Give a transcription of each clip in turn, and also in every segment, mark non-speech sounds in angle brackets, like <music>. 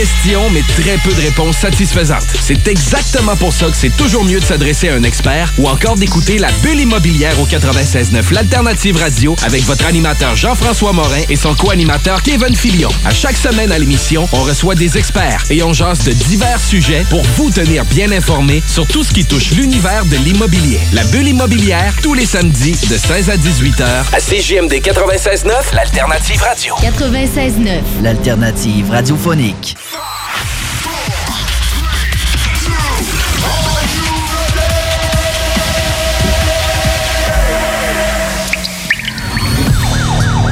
questions, mais très peu de réponses satisfaisantes. C'est exactement pour ça que c'est toujours mieux de s'adresser à un expert ou encore d'écouter la bulle immobilière au 96.9 l'alternative radio avec votre animateur Jean-François Morin et son co-animateur Kevin Filion. À chaque semaine à l'émission, on reçoit des experts et on jase de divers sujets pour vous tenir bien informé sur tout ce qui touche l'univers de l'immobilier. La bulle immobilière, tous les samedis de 16 à 18 heures à CJMD 96.9, l'alternative radio. 96.9, l'alternative radiophonique. Fuck!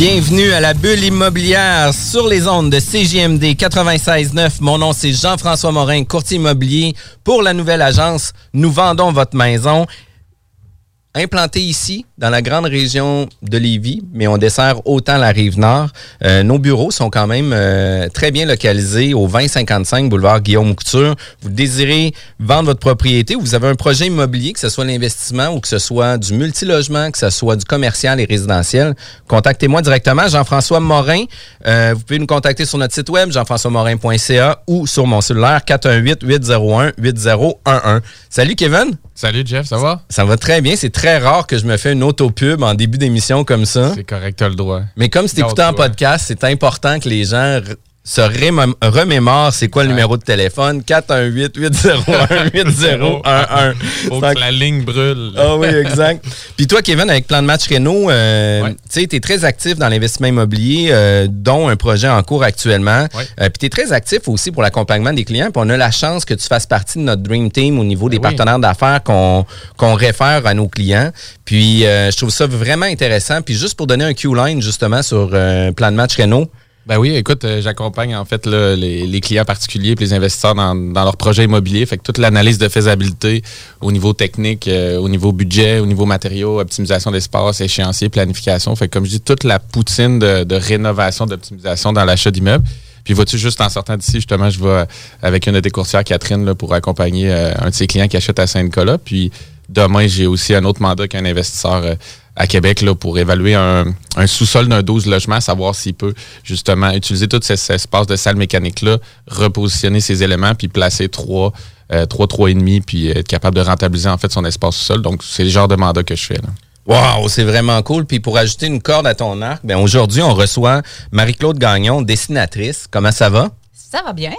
Bienvenue à la bulle immobilière sur les ondes de CJMD 96.9. Mon nom c'est Jean-François Morin, courtier immobilier pour la nouvelle agence Nous vendons votre maison implanté ici, dans la grande région de Lévis, mais on dessert autant la rive nord. Euh, nos bureaux sont quand même euh, très bien localisés au 2055 boulevard Guillaume Couture. Vous désirez vendre votre propriété, vous avez un projet immobilier, que ce soit l'investissement ou que ce soit du multilogement, que ce soit du commercial et résidentiel, contactez-moi directement, Jean-François Morin. Euh, vous pouvez nous contacter sur notre site web, jean-françois-morin.ca ou sur mon cellulaire 418-801-8011. Salut Kevin! Salut Jeff, ça va? Ça va très bien. C'est très rare que je me fais une autopub en début d'émission comme ça. C'est correct, tu as le droit. Mais comme c'est écouté en podcast, c'est important que les gens se remémore c'est quoi le numéro de téléphone 418 801 8011 Faut que la ligne brûle. Ah oui, exact. <laughs> Puis toi Kevin avec Plan de match Renault, euh, tu es très actif dans l'investissement immobilier euh, dont un projet en cours actuellement. Euh, puis tu es très actif aussi pour l'accompagnement des clients, puis on a la chance que tu fasses partie de notre dream team au niveau des ben partenaires d'affaires qu'on qu'on réfère à nos clients. Puis je trouve ça vraiment intéressant puis juste pour donner un Q-line justement sur Plan de match Renault ben oui, écoute, euh, j'accompagne en fait les, clients particuliers et les investisseurs dans, dans leurs projets immobiliers. Fait que toute l'analyse de faisabilité au niveau technique, euh, au niveau budget, au niveau matériaux, optimisation d'espace, échéancier, planification. Fait que comme je dis, toute la poutine de, rénovation, d'optimisation dans l'achat d'immeubles. Puis vois-tu, juste en sortant d'ici, justement, je vais avec une de tes courtières, Catherine, là, pour accompagner euh, un de ses clients qui achète à Saint-Nicolas. Puis demain, j'ai aussi un autre mandat qu'un investisseur à Québec là, pour évaluer un, sous-sol d'un 12 logements, savoir s'il peut justement utiliser tout cet espace de salle mécanique-là, repositionner ses éléments, puis placer trois, euh, trois, trois et demi, puis être capable de rentabiliser en fait son espace sous-sol. Donc, c'est le genre de mandat que je fais. Là. Wow, c'est vraiment cool. Puis pour ajouter une corde à ton arc, ben aujourd'hui, on reçoit Marie-Claude Gagnon, dessinatrice. Comment ça va? Ça va bien.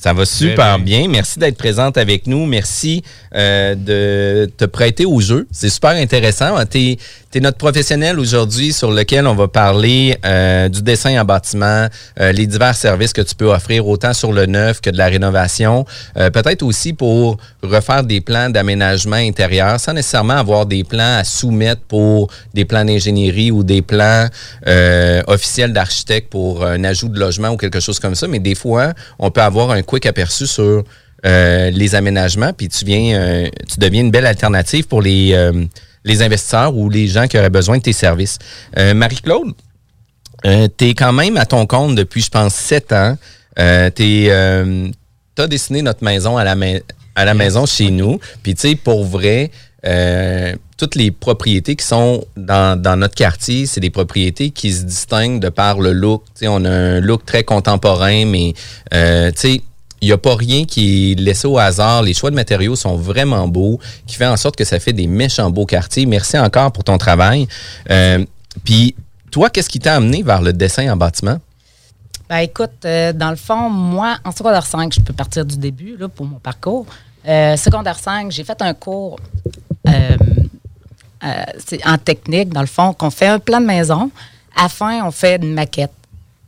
Ça va super bien. Merci d'être présente avec nous. Merci euh, de te prêter au jeu. C'est super intéressant. Tu es, notre professionnel aujourd'hui sur lequel on va parler euh, du dessin en bâtiment, euh, les divers services que tu peux offrir autant sur le neuf que de la rénovation. Peut-être aussi pour refaire des plans d'aménagement intérieur sans nécessairement avoir des plans à soumettre pour des plans d'ingénierie ou des plans officiels d'architecte pour un ajout de logement ou quelque chose comme ça. Mais des fois, on peut avoir un quick aperçu sur euh, les aménagements, puis tu viens, euh, tu deviens une belle alternative pour les, euh, les investisseurs ou les gens qui auraient besoin de tes services. Marie-Claude, tu es quand même à ton compte depuis, je pense, sept ans. tu as dessiné notre maison à la, à la maison chez nous. Puis, tu sais, pour vrai, toutes les propriétés qui sont dans, dans notre quartier, c'est des propriétés qui se distinguent de par le look. sais, on a un look très contemporain, mais tu sais, il n'y a pas rien qui est laissé au hasard. Les choix de matériaux sont vraiment beaux, qui fait en sorte que ça fait des méchants beaux quartiers. Merci encore pour ton travail. Euh, puis, toi, qu'est-ce qui t'a amené vers le dessin en bâtiment? Ben, écoute, euh, dans le fond, moi, en secondaire 5, je peux partir du début là, pour mon parcours. Euh, secondaire 5, j'ai fait un cours en technique, dans le fond, qu'on fait un plan de maison. À la fin, on fait une maquette.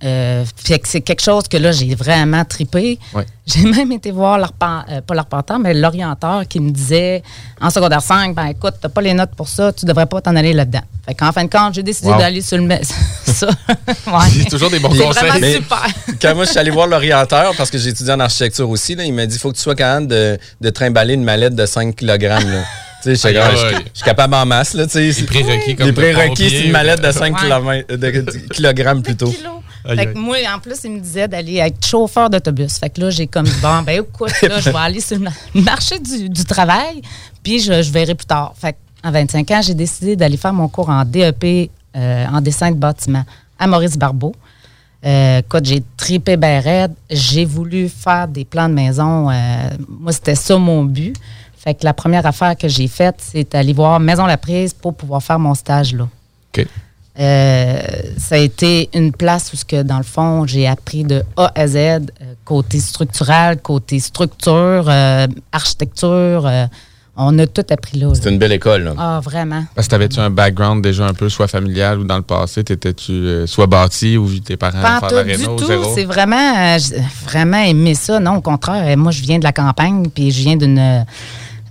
Euh, fait que c'est quelque chose que là, j'ai vraiment tripé. Ouais. J'ai même été voir l'arpen- euh, pas l'arpenteur, mais l'orienteur qui me disait en secondaire 5, ben écoute, t'as pas les notes pour ça, tu devrais pas t'en aller là-dedans. Fait qu'en fin de compte, j'ai décidé Wow. d'aller sur le... me- <laughs> ça. <laughs> Ouais. C'est toujours des bons C'est conseils. vraiment Mais- super. Quand moi, je suis allé voir l'orienteur, parce que j'ai étudié en architecture aussi, là, il m'a dit faut que tu sois capable de, de trimballer une mallette de 5 kg. Là. <laughs> Comme, je, suis capable en masse. Là. Les prérequis comme Les prérequis, c'est une mallette de euh, 5 Ouais. kilomètres- de kilogrammes plutôt. Fait que moi, en plus, il me disait d'aller être chauffeur d'autobus. Fait que là, j'ai comme bon, ben écoute, là, je vais aller sur le ma- <laughs> marché du, du travail, puis je, je verrai plus tard. Fait en 25 ans, j'ai décidé d'aller faire mon cours en DEP euh, en dessin de bâtiment à Maurice Barbeau. Euh, écoute, j'ai tripé ben raide. J'ai voulu faire des plans de maison. Euh, moi, c'était ça mon but. Fait que la première affaire que j'ai faite, c'est aller voir Maison La Prise pour pouvoir faire mon stage là. OK. Euh, ça a été une place où, ce que, dans le fond, j'ai appris de A à Z, euh, côté structural, côté structure, euh, architecture. euh, on a tout appris là. C'est une belle école. là. Ah, vraiment. Parce que t'avais-tu un background déjà un peu soit familial ou dans le passé, t'étais-tu euh, soit bâti ou vu tes parents Pas faire tout la du tout. C'est vraiment, euh, vraiment aimé ça. Non, au contraire, moi, je viens de la campagne, puis je viens d'une.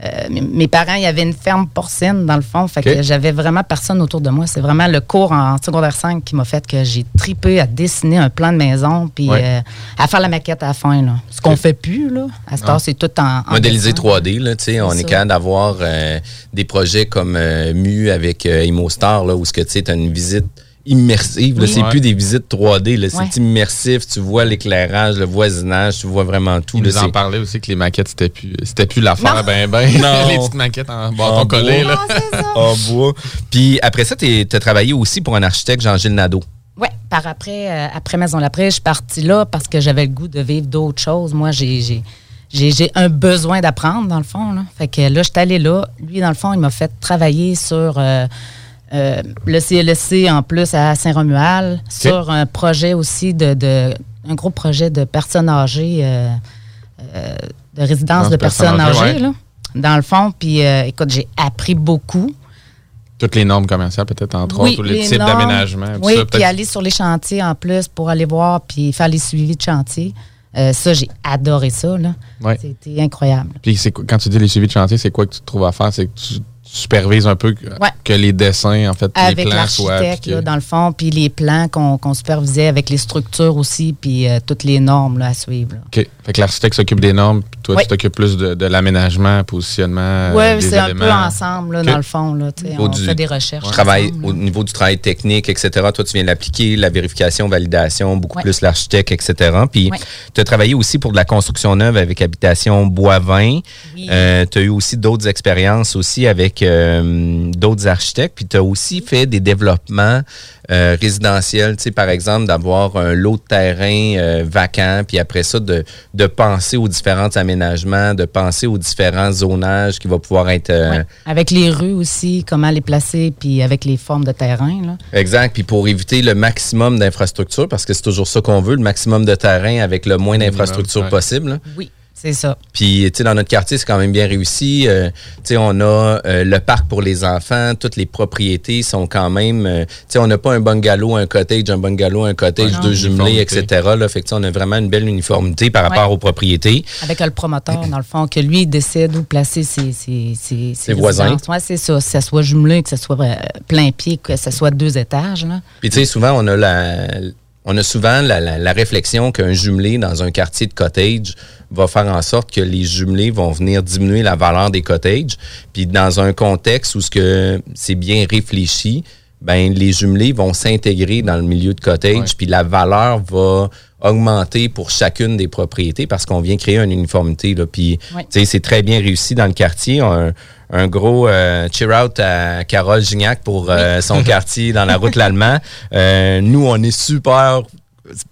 Euh, mes- mes parents, il y avait une ferme porcine, dans le fond. Fait que j'avais vraiment personne autour de moi. C'est vraiment le cours en secondaire 5 qui m'a fait que j'ai tripé à dessiner un plan de maison, puis Ouais. euh, à faire la maquette à la fin. Là. Ce qu'on fait plus, là. À cette Ah. heure, c'est tout en. dessin. 3D, là, tu sais, on C'est est ça. capable d'avoir euh, des projets comme Mu avec ImoStar, là, où ce que tu as une visite immersive. Oui. C'est Ouais. plus des visites 3D, là, Ouais. c'est immersif. Tu vois l'éclairage, le voisinage, tu vois vraiment tout. Il là, nous en parlait aussi que les maquettes, c'était plus, c'était plus l'affaire, Non. ben ben. <laughs> Non. les petites maquettes en bâton collé, bois. là. En bois. Puis après ça, tu as travaillé aussi pour un architecte, Jean-Gilles Nadeau. Oui, par après, euh, après Maison Laprès, je suis partie là parce que j'avais le goût de vivre d'autres choses. Moi, j'ai, j'ai, j'ai, j'ai un besoin d'apprendre, dans le fond. Là. Fait que là, je suis allée là. Lui, dans le fond, il m'a fait travailler sur euh, euh, le CLSC en plus à Saint-Romuald, sur un projet aussi de, de- un gros projet de personnes âgées, euh, euh, de résidence de personnes personnes âgées, ouais. là, dans le fond. Puis, écoute, j'ai appris beaucoup. Toutes les normes commerciales, peut-être, entre autres, ou les, types d'aménagement. Oui, ça, puis aller sur les chantiers en plus pour aller voir puis faire les suivis de chantier. Euh, ça, j'ai adoré ça. Là. Ouais. C'était incroyable. Puis quand tu dis les suivis de chantier, c'est quoi que tu trouves à faire? C'est que tu supervises un peu que, Ouais. que les dessins, en fait, les Avec plans soient appliqués. là, dans le fond, puis les plans qu'on qu'on supervisait avec les structures aussi, puis euh, toutes les normes là, à suivre. là. OK. Fait que l'architecte s'occupe des normes, puis toi, tu t'occupes plus de, de l'aménagement, positionnement. euh, Oui, des c'est un peu éléments. ensemble, là, dans le fond. Là, on du- fait des recherches. Ensemble, au là. niveau du travail technique, etc. Toi, tu viens l'appliquer, la vérification, validation, beaucoup Ouais. plus l'architecte, etc. Puis, Ouais. tu as travaillé aussi pour de la construction neuve avec Habitation Boivin. Oui. tu as eu aussi d'autres expériences aussi avec euh, d'autres architectes. Puis, tu as aussi fait des développements euh, résidentiels. Tu sais, par exemple, d'avoir un lot de terrain euh, vacant, puis après ça, de, de penser aux différents aménagements, de penser aux différents zonages qui vont pouvoir être... euh, Ouais. Avec les rues aussi, comment les placer, puis avec les formes de terrain. Là. Exact. Puis pour éviter le maximum d'infrastructures, parce que c'est toujours ça qu'on veut, le maximum de terrain avec le moins d'infrastructures possible. là. Oui, c'est ça. Puis, tu sais, dans notre quartier, c'est quand même bien réussi. Euh, tu sais, on a euh, le parc pour les enfants. Toutes les propriétés sont quand même... euh, tu sais, on n'a pas un bungalow, un cottage, un bungalow, un cottage, Ouais, deux jumelés, etc. Là, fait que, tu sais, on a vraiment une belle uniformité par rapport Ouais. aux propriétés. Avec le promoteur, dans le fond, que lui, il décide où placer ses, ses, ses, Ses voisins. Oui, c'est ça. Que ça soit jumelé, que ce soit plein pied, que ce soit deux étages. Là. Puis tu sais, souvent, on a la. On a souvent la, réflexion qu'un jumelé dans un quartier de cottage va faire en sorte que les jumelés vont venir diminuer la valeur des cottages. Puis dans un contexte où ce c'est bien réfléchi, ben les jumelés vont s'intégrer dans le milieu de cottage, puis la valeur va augmenter pour chacune des propriétés parce qu'on vient créer une uniformité. Là. Puis Ouais. c'est très bien réussi dans le quartier. Un, un gros euh, cheer-out à Carole Gignac pour euh, son <laughs> quartier dans la route l'Allemand. Euh, nous, on est super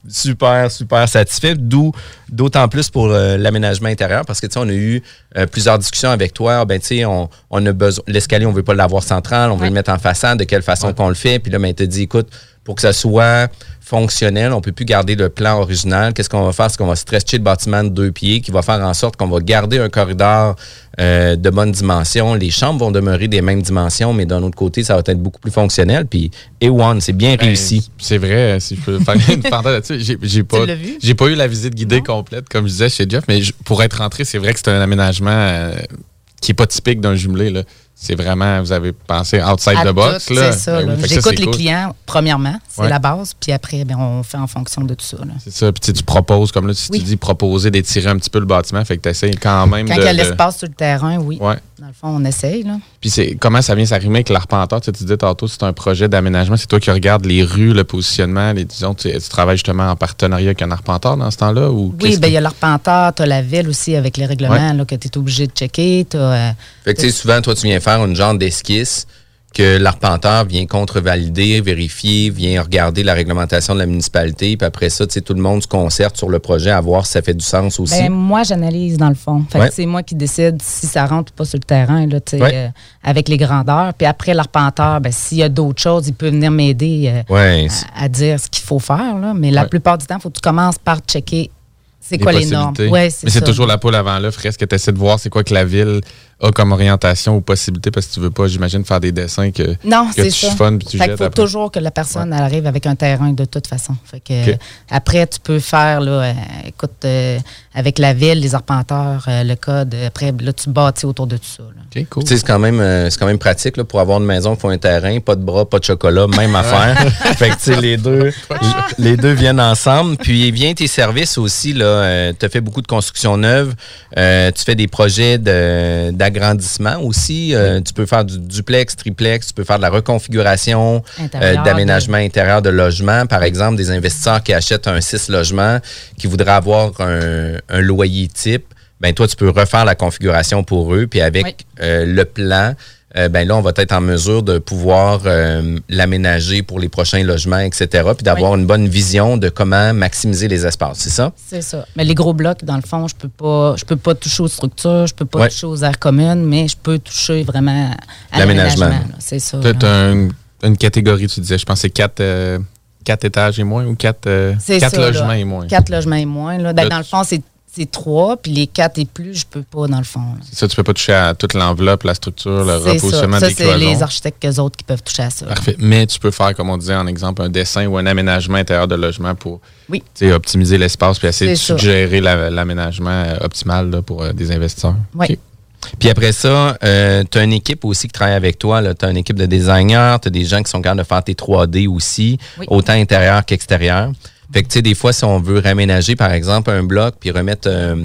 super, super satisfait. D'où, d'autant plus pour euh, l'aménagement intérieur, parce que, tu sais, on a eu euh, plusieurs discussions avec toi. Ben, tu sais, on, on a besoin, l'escalier, on veut pas l'avoir central, on veut Ouais. le mettre en façade, de quelle façon qu'on le fait. Puis là, ben, tu dit, écoute, pour que ça soit fonctionnel, on peut plus garder le plan original. Qu'est-ce qu'on va faire? C'est qu'on va stretcher le bâtiment de deux pieds, qui va faire en sorte qu'on va garder un corridor euh, de bonne dimension. Les chambres vont demeurer des mêmes dimensions, mais d'un autre côté, ça va être beaucoup plus fonctionnel. Puis, A1, c'est bien Ben, réussi. C'est vrai, si je peux faire une <laughs> parenthèse là-dessus. J'ai, j'ai pas, eu la visite guidée complète, comme je disais chez Jeff, mais je- pour être rentré, c'est vrai que c'est un aménagement euh, qui est pas typique d'un jumelé. Là. C'est vraiment, vous avez pensé outside À the box. C'est ça. Ben oui, J'écoute les cool. clients, premièrement, c'est Ouais. la base, puis après, ben, on fait en fonction de tout ça. C'est ça. Puis tu proposes, comme là, si Oui. tu dis proposer, d'étirer un petit peu le bâtiment, fait que tu essaies quand même Quand de. il y a de- l'espace sur le terrain, oui. Ouais. Dans le fond, on essaye. Là. Puis c'est comment ça vient s'arrimer avec l'arpenteur? Tu, sais, tu disais tantôt, c'est un projet d'aménagement. C'est toi qui regardes les rues, le positionnement, les disons, tu, tu travailles justement en partenariat avec un arpenteur dans ce temps-là? Ou Oui, ben, il y a l'arpenteur, tu as la ville aussi avec les règlements là, que tu es obligé de checker. euh, Fait que, tu sais, souvent, toi, tu viens faire une genre d'esquisse que l'arpenteur vient contrevalider, vérifier, vient regarder la réglementation de la municipalité, puis après ça, tu sais, tout le monde se concerte sur le projet à voir si ça fait du sens aussi. Ben, moi, j'analyse dans le fond. Fait que Ouais. c'est moi qui décide si ça rentre ou pas sur le terrain, là, Ouais. euh, avec les grandeurs. Puis après, l'arpenteur, ben, s'il y a d'autres choses, il peut venir m'aider euh, ouais, à, à dire ce qu'il faut faire. Là. Mais la plupart du temps, il faut que tu commences par checker c'est quoi les normes? Ouais, Mais c'est toujours la poule avant l'œuf. Reste que tu essaies de voir c'est quoi que la ville a comme orientation ou possibilité? Parce que tu veux pas, j'imagine, faire des dessins que, Non, que c'est tu ça. chiffonnes puis tu Fait jettes faut après. toujours que la personne arrive avec un terrain de toute façon. Fait que, OK. euh, après, tu peux faire, là, euh, écoute, euh, avec la ville, les arpenteurs, euh, le code. Après, là, tu bâtis autour de tout ça. là. OK, cool. Tu sais, c'est quand même, euh, c'est quand même pratique là, pour avoir une maison qui faut un terrain, pas de bras, pas de chocolat, même affaire. <laughs> fait que tu sais, les deux, les deux viennent ensemble. Puis vient tes services aussi là. tu as fait beaucoup de construction neuve. Euh, tu fais des projets de- d'agrandissement aussi. Euh, tu peux faire du duplex, triplex. Tu peux faire de la reconfiguration, euh, Intérieur, d'aménagement intérieur de logement. Par exemple, des investisseurs qui achètent un 6 logements, qui voudraient avoir un, un loyer type. Ben toi, tu peux refaire la configuration pour eux, puis avec Oui. euh, le plan, euh, ben là, on va être en mesure de pouvoir euh, l'aménager pour les prochains logements, etc., puis d'avoir une bonne vision de comment maximiser les espaces, c'est ça? C'est ça. Mais les gros blocs, dans le fond, je peux pas, je peux pas toucher aux structures, je peux pas toucher aux aires communes, mais je peux toucher vraiment à L'aménagement. l'aménagement. là. C'est ça. Peut-être un- une catégorie, tu disais, je pense c'est quatre, euh, quatre étages et moins ou quatre, euh, C'est quatre ça, logements là. et moins? Quatre logements et moins. Là. Ben, dans le fond, c'est c'est trois, puis les quatre et plus, je peux pas, dans le fond. là. Ça, tu peux pas toucher à toute l'enveloppe, la structure, le C'est repositionnement ça. des c'est les architectes autres qui peuvent toucher à ça. Parfait. Mais tu peux faire, comme on disait en exemple, un dessin ou un aménagement intérieur de logement pour Oui. tu sais, optimiser l'espace puis essayer de C'est ça. suggérer la- l'aménagement euh, optimal là, pour euh, des investisseurs. Oui. OK. Puis après ça, tu as une équipe aussi qui travaille avec toi. Tu as une équipe de designers, tu as des gens qui sont capables de faire tes 3D aussi, Oui. autant intérieur qu'extérieur. Fait que, tu sais, des fois, si on veut réaménager, par exemple, un bloc, puis remettre, euh,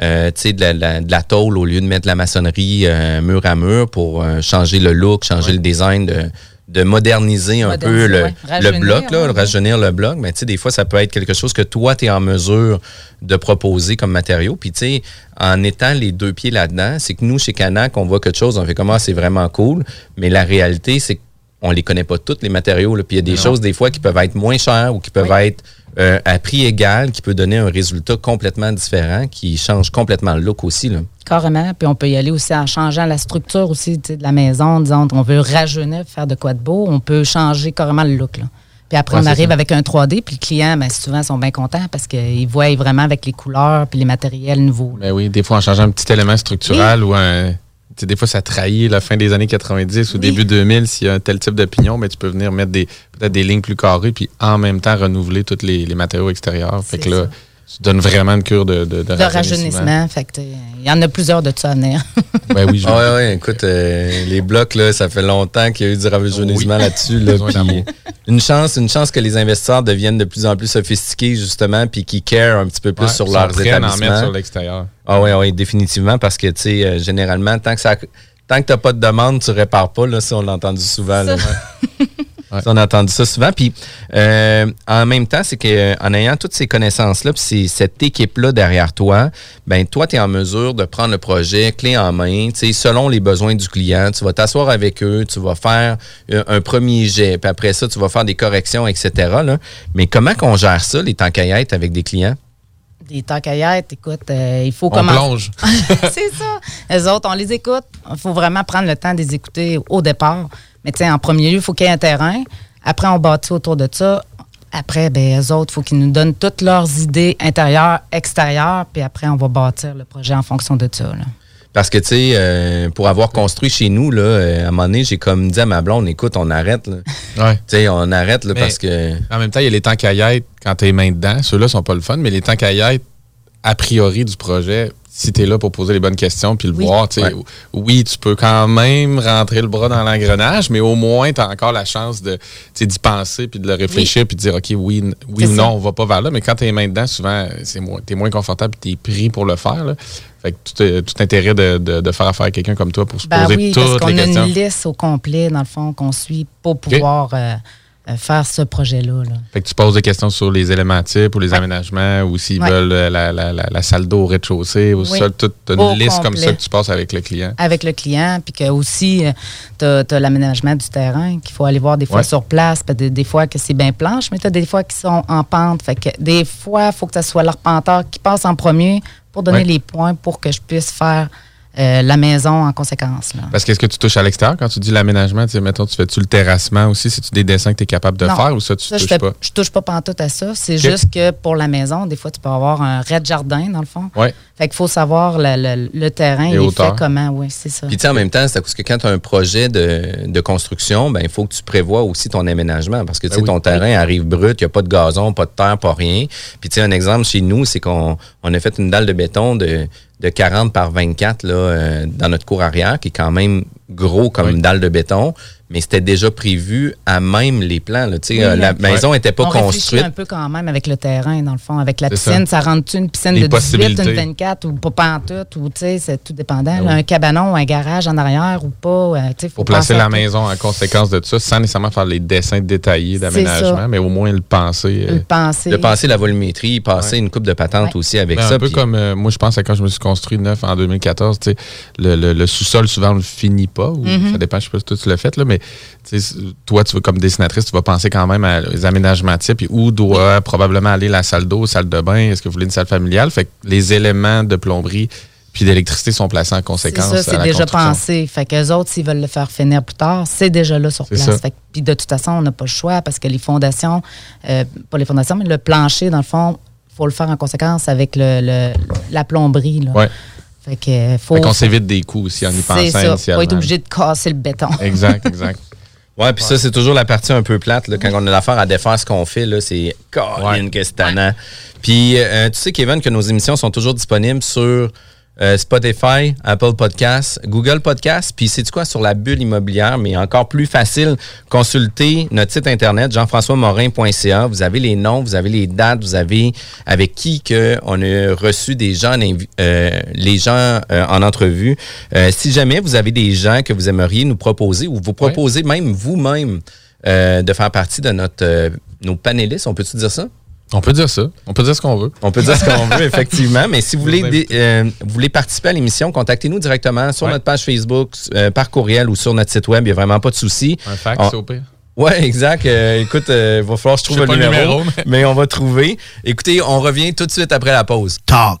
euh, tu sais, de la, la- de la tôle au lieu de mettre de la maçonnerie euh, mur à mur pour euh, changer le look, changer le design, de, de moderniser un peu le, ouais. le bloc, là, ouais. rajeunir le bloc. Mais tu sais, des fois, ça peut être quelque chose que toi, tu es en mesure de proposer comme matériau. Puis, tu sais, en étant les deux pieds là-dedans, c'est que nous, chez Canac, on voit quelque chose, on fait comment c'est vraiment cool. Mais la réalité, c'est qu'on les connaît pas tous, les matériaux. là. Puis, il y a des choses, des fois, qui peuvent être moins chères ou qui peuvent Oui. être euh, à prix égal, qui peut donner un résultat complètement différent, qui change complètement le look aussi. Là. Carrément. Puis on peut y aller aussi en changeant la structure aussi de la maison. Disons, on veut rajeunir, faire de quoi de beau. On peut changer carrément le look. Là. Puis après, Ouais, on arrive ça. avec un 3D. Puis le client, ben, souvent, sont bien contents parce qu'ils voient vraiment avec les couleurs puis les matériels nouveaux. Ben oui, des fois, en changeant un petit élément structural ou un. Des fois, ça trahit la fin des années 90 ou Oui. début 2000. S'il y a un tel type d'opinion, ben, tu peux venir mettre des peut-être des lignes plus carrées puis en même temps renouveler tous les, les matériaux extérieurs. Fait que là, ça. Tu donnes vraiment une cure de, de, de De rajeunissement. Sais, il y en a plusieurs de ça à venir. <laughs> Ben oui, je Ah ouais, ouais, écoute, euh, les blocs, là, ça fait longtemps qu'il y a eu du rajeunissement Oui. là-dessus. Là, une chance, une chance que les investisseurs deviennent de plus en plus sophistiqués, justement, puis qui care un petit peu plus Ouais, sur leurs à en mettre établissements. sur l'extérieur. Ah oui, oui, définitivement, parce que, tu sais, euh, généralement, tant que ça... Tant que tu n'as pas de demande, tu répares pas. Là, ça, on l'a entendu souvent. là. <laughs> Ouais. Ça, on a entendu ça souvent. Puis, euh, en même temps, c'est qu'en ayant toutes ces connaissances-là, puis cette équipe-là derrière toi, ben toi, tu es en mesure de prendre le projet clé en main, tu sais, selon les besoins du client. Tu vas t'asseoir avec eux, tu vas faire euh, un premier jet, puis après ça, tu vas faire des corrections, etc. là. Mais comment qu'on gère ça, les temps caillettes avec des clients? Des tacaillettes, écoute, euh, il faut On commencer. plonge. <laughs> c'est ça. Les autres, on les écoute. Il faut vraiment prendre le temps de les écouter au départ. Mais tu sais, en premier lieu, il faut qu'il y ait un terrain. Après, on bâtit autour de ça. après, ben, eux autres, il faut qu'ils nous donnent toutes leurs idées intérieures, extérieures, puis après, on va bâtir le projet en fonction de ça. là. Parce que, tu sais, euh, pour avoir construit chez nous, là, euh, à un moment donné, j'ai comme dit à ma blonde, écoute, on arrête. là. Ouais. Tu sais, on arrête là, Mais- parce que. En même temps, il y a les temps qu'à y être quand tu es main dedans. Ceux-là sont pas le fun, mais les temps qu'à y être, a priori du projet, si tu es là pour poser les bonnes questions puis le Oui. voir, tu sais, Ouais. oui, tu peux quand même rentrer le bras dans l'engrenage, mais au moins, tu as encore la chance de, tu sais, d'y penser puis de le réfléchir puis de dire, OK, oui, oui ou ça. non, on va pas vers là. Mais quand tu es main dedans, souvent, c'est moins, tu es moins confortable et tu es pris pour le faire. là. Fait que tout, euh, tout intérêt de, de- de faire affaire à quelqu'un comme toi pour se Ben poser oui, parce toutes qu'on les a une liste au complet, dans le fond, qu'on suit pour pouvoir euh, faire ce projet-là. là. Fait que tu poses des questions sur les éléments types ou les aménagements ou s'ils Ouais. veulent euh, la, la, la, la salle d'eau au rez-de-chaussée ou Oui. ça, toute une Au liste comme ça que tu passes avec le client. avec le client, puis que aussi, tu as, l'aménagement du terrain qu'il faut aller voir des fois Ouais. sur place, des, des fois que c'est bien planche, mais tu as des fois qui sont en pente. Fait que des fois, il faut que ce soit l'arpenteur qui passe en premier pour donner les points pour que je puisse faire euh, la maison en conséquence. Là. Parce qu'est-ce que tu touches à l'extérieur? Quand tu dis l'aménagement? Mettons, tu fais-tu le terrassement aussi? C'est-tu des dessins que tu es capable de Non. faire ou ça, tu Ça, je, touches fais- pas? je touche pas pantoute à ça. C'est juste que pour la maison, des fois, tu peux avoir un raid jardin, dans le fond. Ouais. Fait qu'il faut savoir le, le- le terrain, Les il fait comment, oui, c'est ça. Puis, tu sais, en même temps, c'est parce que quand tu as un projet de, de construction, ben il faut que tu prévois aussi ton aménagement. Parce que, tu sais, Ben oui. ton terrain arrive brut, il n'y a pas de gazon, pas de terre, pas rien. Puis, tu sais, un exemple chez nous, c'est qu'on on a fait une dalle de béton de, de 40 par 24 là, euh, dans notre cour arrière, qui est quand même gros comme Oui. une dalle de béton. Mais c'était déjà prévu à même les plans. Là. Oui, euh, la maison n'était pas on construite. un peu quand même avec le terrain, dans le fond, avec la piscine. ça. Ça, rentre-tu une piscine Les de 18, une possibilités. 24 ou pas pantoute, ou tu sais, c'est tout dépendant. Là, oui. Un cabanon, un garage en arrière ou pas. euh, tu sais, faut Pour placer penser la tout. maison en conséquence de ça, sans nécessairement faire les dessins détaillés d'aménagement, mais au moins le penser. euh, Le penser. De passer la volumétrie, passer une coupe de patente Ouais. aussi avec Ben, ça. un peu puis- comme euh, moi, je pense à quand je me suis construit neuf en 2014, tu sais, le, le- le sous-sol, souvent, on le finit pas. Ou Mm-hmm. Ça dépend, je sais pas si toi tu l'as fait, là, mais toi, tu veux, comme dessinatrice, tu vas penser quand même à les aménagements types et où doit probablement aller la salle d'eau, salle de bain, est-ce que vous voulez une salle familiale? Fait que les éléments de plomberie puis d'électricité sont placés en C'est conséquence. ça, c'est déjà pensé. Fait qu'eux autres, s'ils veulent le faire finir plus tard, c'est déjà là sur place. Fait que- puis de toute façon, on n'a pas le choix parce que les fondations, euh, pas les fondations, mais le plancher, dans le fond, faut le faire en conséquence avec le, le- la plomberie. Là. Ouais. Fait que euh, faut. Fait qu'on s'évite des coups aussi en y c'est pensant ça. initialement. Faut être obligé de casser le béton. <laughs> Exact, exact. Ouais, puis ça, c'est toujours la partie un peu plate. Là, quand on a l'affaire à défaire ce qu'on fait, c'est Colin Ouais. Puis, euh, tu sais, Kevin, que nos émissions sont toujours disponibles sur euh, Spotify, Apple Podcasts, Google Podcasts. Puis, c'est quoi sur la bulle immobilière, mais encore plus facile, consultez notre site internet jean-françois-morin.ca. Vous avez les noms, vous avez les dates, vous avez avec qui que on a reçu des gens, euh, les gens euh, en entrevue. Si jamais vous avez des gens que vous aimeriez nous proposer ou vous proposez même vous-même de faire partie de notre nos panélistes, on peut-tu dire ça? On peut dire ça. On peut dire ce qu'on veut. On peut dire ce qu'on <laughs> veut, effectivement, mais si vous voulez, euh, vous voulez participer à l'émission, contactez-nous directement sur Ouais. notre page Facebook, euh, par courriel ou sur notre site web. Il n'y a vraiment pas de souci. Un fax, On- au pire. Ouais, exact. Euh, écoute, euh, il va falloir que je trouve Je le numéro, numéro, mais- mais on va trouver. Écoutez, on revient tout de suite après la pause. Talk,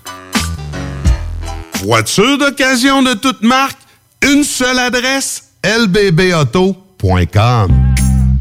Voiture d'occasion de toute marque, une seule adresse, lbbauto.com.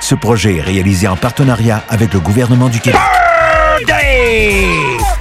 Ce projet est réalisé en partenariat avec le gouvernement du Québec.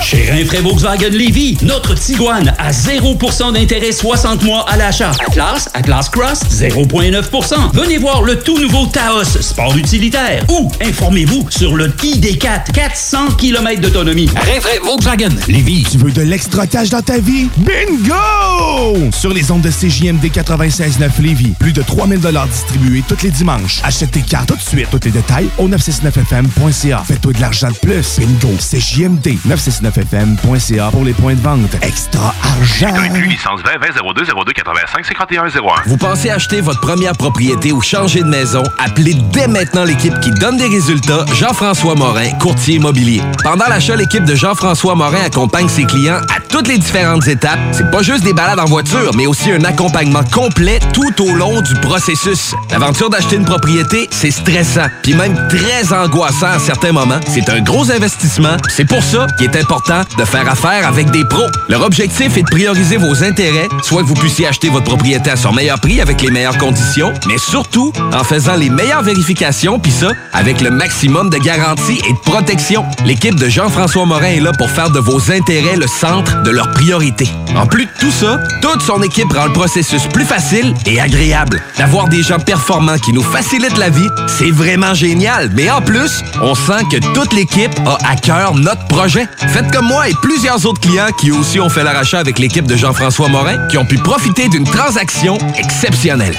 Chez Rinfraie Volkswagen Lévy, notre Tiguan à 0% d'intérêt 60 mois à l'achat. Atlas, Atlas Cross, 0,9%. Venez voir le tout nouveau Taos, sport utilitaire. Ou informez-vous sur le ID4, 400 km d'autonomie. Rinfraie Volkswagen Lévy. Tu veux de l'extra cash dans ta vie? Bingo! Sur les ondes de CJMD 96.9 Lévis, plus de 3000 distribués tous les dimanches. Achète tes cartes tout de suite. Tous les détails au 969fm.ca. Fais-toi de l'argent de plus. Bingo! CJMD 969fm.ca pour les points de vente. Extra argent! licence 20 20 02 02 85 51 01. Vous pensez acheter votre première propriété ou changer de maison? Appelez dès maintenant l'équipe qui donne des résultats, Jean-François Morin, courtier immobilier. Pendant l'achat, l'équipe de Jean-François Morin accompagne ses clients à toutes les différentes étapes. C'est pas juste des balades en voiture, mais aussi un accompagnement complet tout au long du processus. L'aventure d'acheter une propriété, c'est stressant, puis même très angoissant à certains moments. C'est un gros investissement. C'est pour ça qu'il est important de faire affaire avec des pros. Leur objectif est de prioriser vos intérêts, soit que vous puissiez acheter votre propriété à son meilleur prix avec les meilleures conditions, mais surtout en faisant les meilleures vérifications, puis ça, avec le maximum de garantie et de protection. L'équipe de Jean-François Morin est là pour faire de vos intérêts le centre de leurs priorités. En plus de tout ça, toute son équipe rend le processus plus facile et agréable. D'avoir des gens performants qui nous facilitent la vie, c'est vraiment génial. Mais en plus, on sent que toute l'équipe a à notre projet. Faites comme moi et plusieurs autres clients qui aussi ont fait leur achat avec l'équipe de Jean-François Morin, qui ont pu profiter d'une transaction exceptionnelle.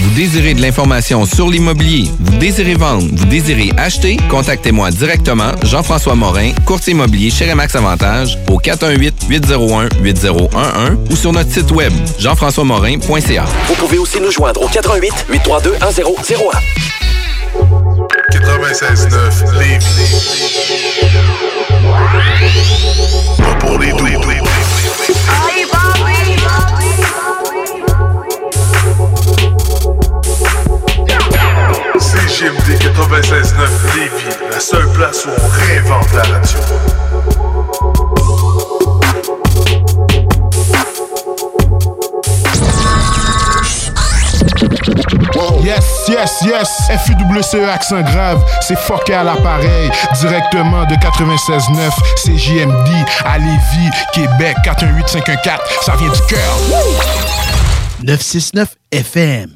Vous désirez de l'information sur l'immobilier, vous désirez vendre, vous désirez acheter, contactez-moi directement, Jean-François Morin, courtier immobilier chez Remax Avantage, au 418-801-8011 ou sur notre site web, jean-françois-morin.ca. Vous pouvez aussi nous joindre au 88 832 1001. 96.9 Lévis. Pas pour les doux. CGMD 96.9 Lévis, la seule place où on réinvente la radio. Yes! Yes, yes. FUWCE E accent grave, c'est fucké à l'appareil. Directement de 96.9, c'est JMD à Lévis, Québec, 418-514. Ça vient du cœur. 969 FM.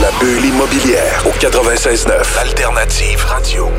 La bulle immobilière au 96.9 Alternative Radio.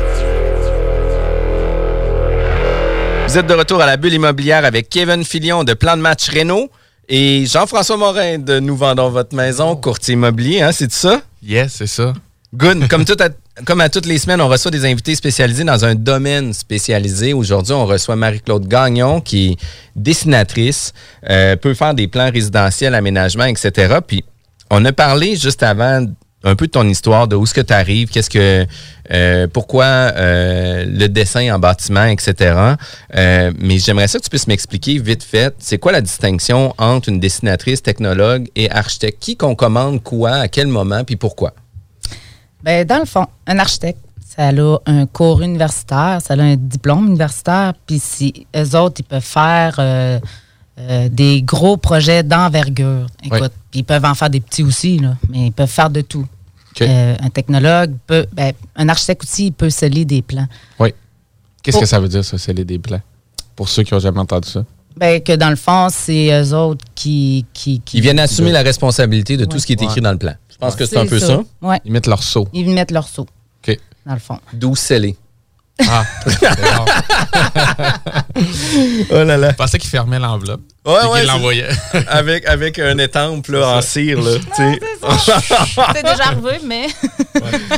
Vous êtes de retour à la bulle immobilière avec Kevin Filion de Plan de match Renault et Jean-François Morin de Nous vendons votre maison, courtier immobilier, hein, c'est ça? Yes, c'est ça. Good. <laughs> Comme, tout à, comme à toutes les semaines, on reçoit des invités spécialisés dans un domaine spécialisé. Aujourd'hui, on reçoit Marie-Claude Gagnon, qui est dessinatrice, euh, peut faire des plans résidentiels, aménagements, etc. Puis, on a parlé juste avant un peu de ton histoire, de où est-ce que tu arrives, qu'est-ce que, euh, pourquoi euh, le dessin en bâtiment, etc. Euh, mais j'aimerais ça que tu puisses m'expliquer vite fait, c'est quoi la distinction entre une dessinatrice, technologue et architecte? Qui qu'on commande quoi, à quel moment, puis pourquoi? Ben, dans le fond, un architecte, ça a un cours universitaire, ça a un diplôme universitaire, puis si eux autres, ils peuvent faire euh, euh, des gros projets d'envergure. Écoute, Oui. Puis ils peuvent en faire des petits aussi, là, mais ils peuvent faire de tout. Euh, un technologue peut, ben, un architecte aussi, il peut sceller des plans. Oui. Qu'est-ce Oh. que ça veut dire, ça, sceller des plans? Pour ceux qui n'ont jamais entendu ça. Ben, que dans le fond, c'est eux autres qui, qui, qui- Ils viennent assumer la responsabilité de tout ce qui est écrit Ouais. dans le plan. Je pense que c'est un peu ça. ça. Ouais. Ils mettent leur seau. Ils mettent leur saut, OK. dans le fond. D'où sceller. Ah, <laughs> Oh là là. Je pensais qu'ils fermaient l'enveloppe. Ouais, et ouais, qu'ils c'est- l'envoyaient. avec, avec un étampe là, en cire. Là. C'est <laughs> déjà arrivé, mais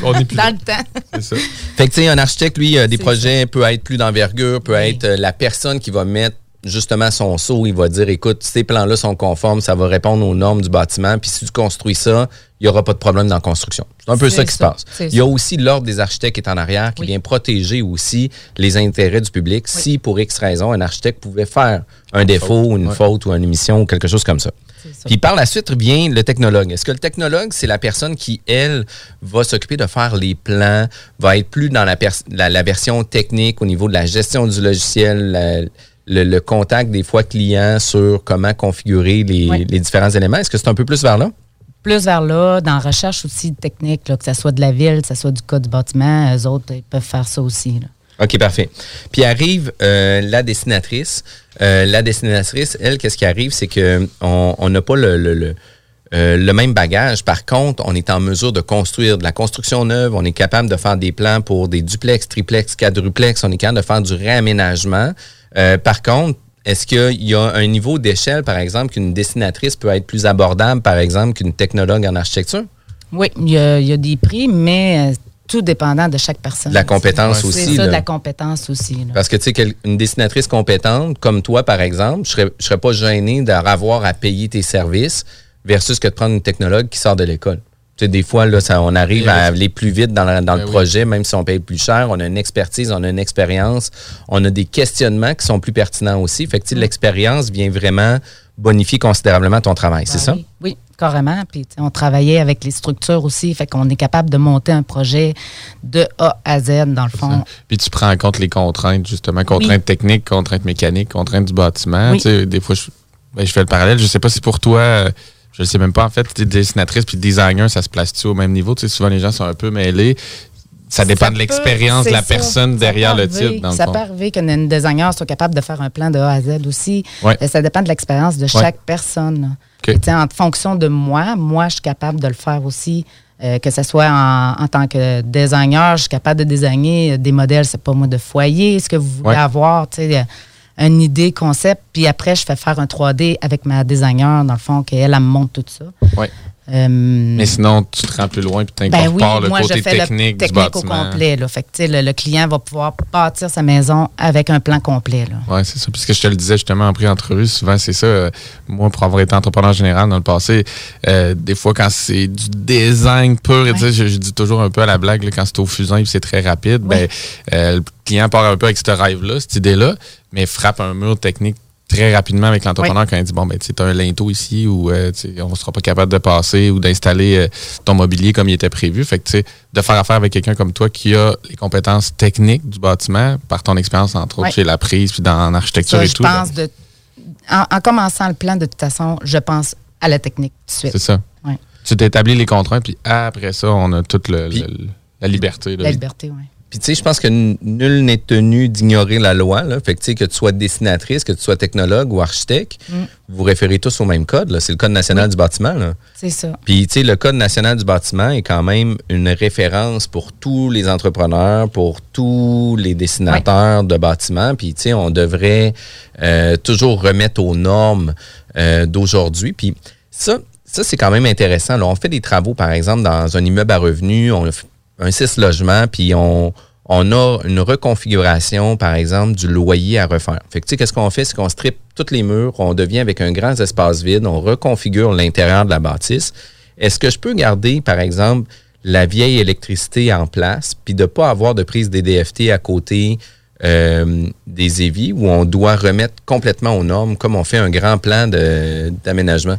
On est plus dans là. le temps. C'est ça. Fait que, tu sais, un architecte, lui, euh, des projets peut être plus d'envergure, peut être euh, la personne qui va mettre justement son saut. Il va dire, écoute, ces plans-là sont conformes, ça va répondre aux normes du bâtiment, puis si tu construis ça, il n'y aura pas de problème dans la construction. C'est un peu ça qui se passe. Il y a ça. aussi l'ordre des architectes qui est en arrière, qui Oui. vient protéger aussi les intérêts du public si, pour X raison, un architecte pouvait faire un défaut, ou une Ouais. faute, ou une émission, ou quelque chose comme ça. Puis par la suite vient le technologue. Est-ce que le technologue, c'est la personne qui, elle, va s'occuper de faire les plans, va être plus dans la, pers- la, la version technique au niveau de la gestion du logiciel, la- le, le contact des fois client sur comment configurer les, Oui. les différents éléments? Est-ce que c'est un peu plus vers là? Plus vers là, dans la recherche aussi technique, là, que ce soit de la ville, que ce soit du code du bâtiment, eux autres, ils peuvent faire ça aussi. là. OK, parfait. Puis arrive euh, la dessinatrice. Euh, la dessinatrice, elle, qu'est-ce qui arrive? C'est qu'on on n'a pas le, le, le, euh, le même bagage. Par contre, on est en mesure de construire de la construction neuve. On est capable de faire des plans pour des duplex, triplex, quadruplex. On est capable de faire du réaménagement. Euh, par contre, est-ce qu'il y a un niveau d'échelle, par exemple, qu'une dessinatrice peut être plus abordable, par exemple, qu'une technologue en architecture? Oui, il y, a, il y a des prix, mais euh, tout dépendant de chaque personne. La compétence C'est aussi, ça, là. de la compétence aussi. là. Parce que, tu sais, une dessinatrice compétente, comme toi, par exemple, je serais, je serais pas gêné d'avoir à payer tes services versus que de prendre une technologue qui sort de l'école. Des fois, là, ça, on arrive à aller plus vite dans, la- dans le Ben oui. projet, même si on paye plus cher. On a une expertise, on a une expérience, on a des questionnements qui sont plus pertinents aussi. Fait que, sais, l'expérience vient vraiment bonifier considérablement ton travail, c'est Ben ça? Oui, carrément. Puis on travaillait avec les structures aussi, fait qu'on est capable de monter un projet de A à Z, dans le fond. Puis tu prends en compte les contraintes, justement, contraintes techniques, contraintes mécaniques, contraintes du bâtiment. Oui. Tu sais, des fois, je, ben, je fais le parallèle. Je sais pas si pour toi, euh, je ne sais même pas, en fait, dessinatrice puis designer, ça se place-tu au même niveau? Tu sais, souvent, les gens sont un peu mêlés. Ça dépend de l'expérience de la ça. personne derrière le titre, dans le Ça fond. peut arriver qu'un designer soit capable de faire un plan de A à Z aussi. Ouais. Euh, Ça dépend de l'expérience de chaque personne. là. OK. Et, tu sais, En fonction de moi, moi, je suis capable de le faire aussi. euh, que ce soit en, en tant que designer, je suis capable de designer des modèles, c'est pas moi, de foyer, ce que vous voulez Ouais. avoir, tu sais, euh, une idée, concept, puis après, je fais faire un 3D avec ma designer, dans le fond, qu'elle, elle me montre tout ça. Euh, Mais sinon, tu te rends plus loin puis tu ben oui, le moi, côté je fais technique, le du technique au bâtiment. complet. Là. Fait que, le, le client va pouvoir bâtir sa maison avec un plan complet. Oui, c'est ça. Puisque je te le disais justement en pré-entrevue, souvent c'est ça. euh, moi, pour avoir été entrepreneur général dans le passé, euh, des fois quand c'est du design pur, et tu sais, je, je dis toujours un peu à la blague, là, quand c'est au fusain et c'est très rapide, ben, le client part un peu avec ce rêve-là, cette idée-là, mais frappe un mur technique très rapidement avec l'entrepreneur quand il dit bon ben tu t'as un linteau ici ou euh, on ne sera pas capable de passer ou d'installer euh, ton mobilier comme il était prévu fait que tu sais de faire affaire avec quelqu'un comme toi qui a les compétences techniques du bâtiment par ton expérience entre autres chez la prise puis dans en architecture Ça, et je tout ben, pense de en, en commençant le plan, de toute façon, je pense à la technique tout de suite. C'est ça. Tu t'établis les contraintes, puis après ça, on a toute le- le- la liberté. là. La liberté, oui. Puis tu sais, je pense que nul n'est tenu d'ignorer la loi. Là. Fait que tu sais, que tu sois dessinatrice, que tu sois technologue ou architecte, Mm. vous référez tous au même code. C'est le Code national du bâtiment. C'est ça. Puis, tu sais, le Code national du bâtiment est quand même une référence pour tous les entrepreneurs, pour tous les dessinateurs de bâtiments. Puis, tu sais, on devrait euh, toujours remettre aux normes euh, d'aujourd'hui. Puis, ça, ça c'est quand même intéressant. là. On fait des travaux, par exemple, dans un immeuble à revenus, on un six logements, puis on, on a une reconfiguration, par exemple, du loyer à refaire. Fait que, tu sais, qu'est-ce qu'on fait? C'est qu'on strip tous les murs, on devient avec un grand espace vide, on reconfigure l'intérieur de la bâtisse. Est-ce que je peux garder, par exemple, la vieille électricité en place, puis de ne pas avoir de prise DDFT à côté euh, des éviers où on doit remettre complètement aux normes, comme on fait un grand plan d'aménagement?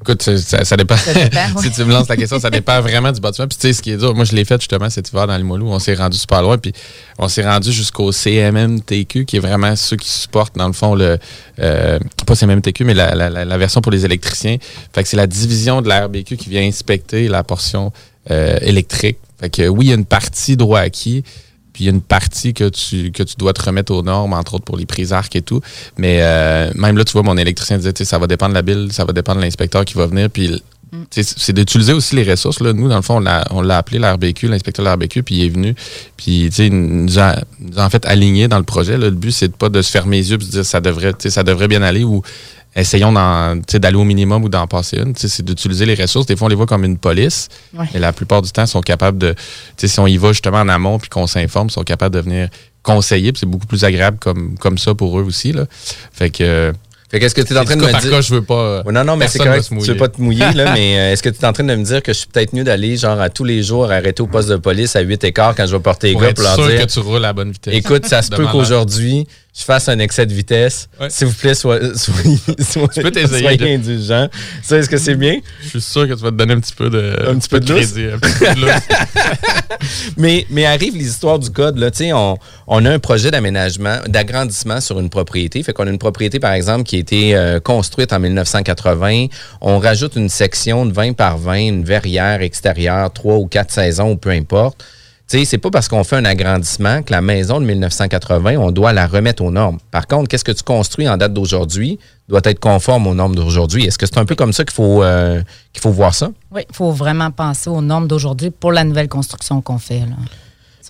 Écoute, ça, dépend. Ça dépend, <laughs> si tu me lances la question, ça dépend vraiment du bâtiment. Puis tu sais, ce qui est dur, moi je l'ai fait justement cet hiver dans les Limoilou. On s'est rendu super loin. Puis on s'est rendu jusqu'au CMMTQ, qui est vraiment ceux qui supportent, dans le fond, le euh, pas CMMTQ, mais la, la- la- la version pour les électriciens. Fait que c'est la division de la RBQ qui vient inspecter la portion euh, électrique. Fait que oui, il y a une partie droit acquis. Puis il y a une partie que tu, que tu dois te remettre aux normes, entre autres pour les prises arc et tout. Mais euh, même là, tu vois, mon électricien disait, ça va dépendre de la bille, ça va dépendre de l'inspecteur qui va venir. Puis sais, c'est d'utiliser aussi les ressources. Là. Nous, dans le fond, on l'a, appelé l'RBQ, l'inspecteur de l'RBQ, puis il est venu. Puis, tu sais, il nous a, nous a en fait aligné dans le projet. là. Le but, c'est de pas de se fermer les yeux et se dire ça devrait, ça devrait bien aller ou essayons d'aller au minimum ou d'en passer une. C'est d'utiliser les ressources. Des fois, on les voit comme une police, Ouais. mais la plupart du temps, ils sont capables de, si on y va justement en amont puis qu'on s'informe, ils sont capables de venir conseiller. C'est beaucoup plus agréable comme, comme ça pour eux aussi. Là. Fait que. Fait qu'est-ce que tu es en train de me dire? cas, je veux pas. Ouais, non, non, mais c'est correct. Tu veux pas te mouiller, là, <laughs> mais euh, est-ce que tu es en train de me dire que je suis peut-être mieux d'aller, genre, à tous les jours, arrêter au poste de police à 8 écarts quand je vais porter les Pour gars être pour leur sûr dire. que tu roules à bonne vitesse. Écoute, ça se <laughs> peut qu'aujourd'hui, je fasse un excès de vitesse. Ouais. S'il vous plaît, soyez, soyez, indulgents. Ça, est-ce que c'est bien? Je suis sûr que tu vas te donner un petit peu de, Un petit peu de crédit, <laughs> mais, mais arrivent les histoires du code. Là, on, on a un projet d'aménagement, d'agrandissement sur une propriété. Fait qu'on a une propriété, par exemple, qui a été euh, construite en 1980. On rajoute une section de 20 par 20, une verrière extérieure, trois ou quatre saisons, ou peu importe. Tu sais, c'est pas parce qu'on fait un agrandissement que la maison de 1980, on doit la remettre aux normes. Par contre, qu'est-ce que tu construis en date d'aujourd'hui doit être conforme aux normes d'aujourd'hui. Est-ce que c'est un peu comme ça qu'il faut, euh, qu'il faut voir ça? Oui, il faut vraiment penser aux normes d'aujourd'hui pour la nouvelle construction qu'on fait. Là.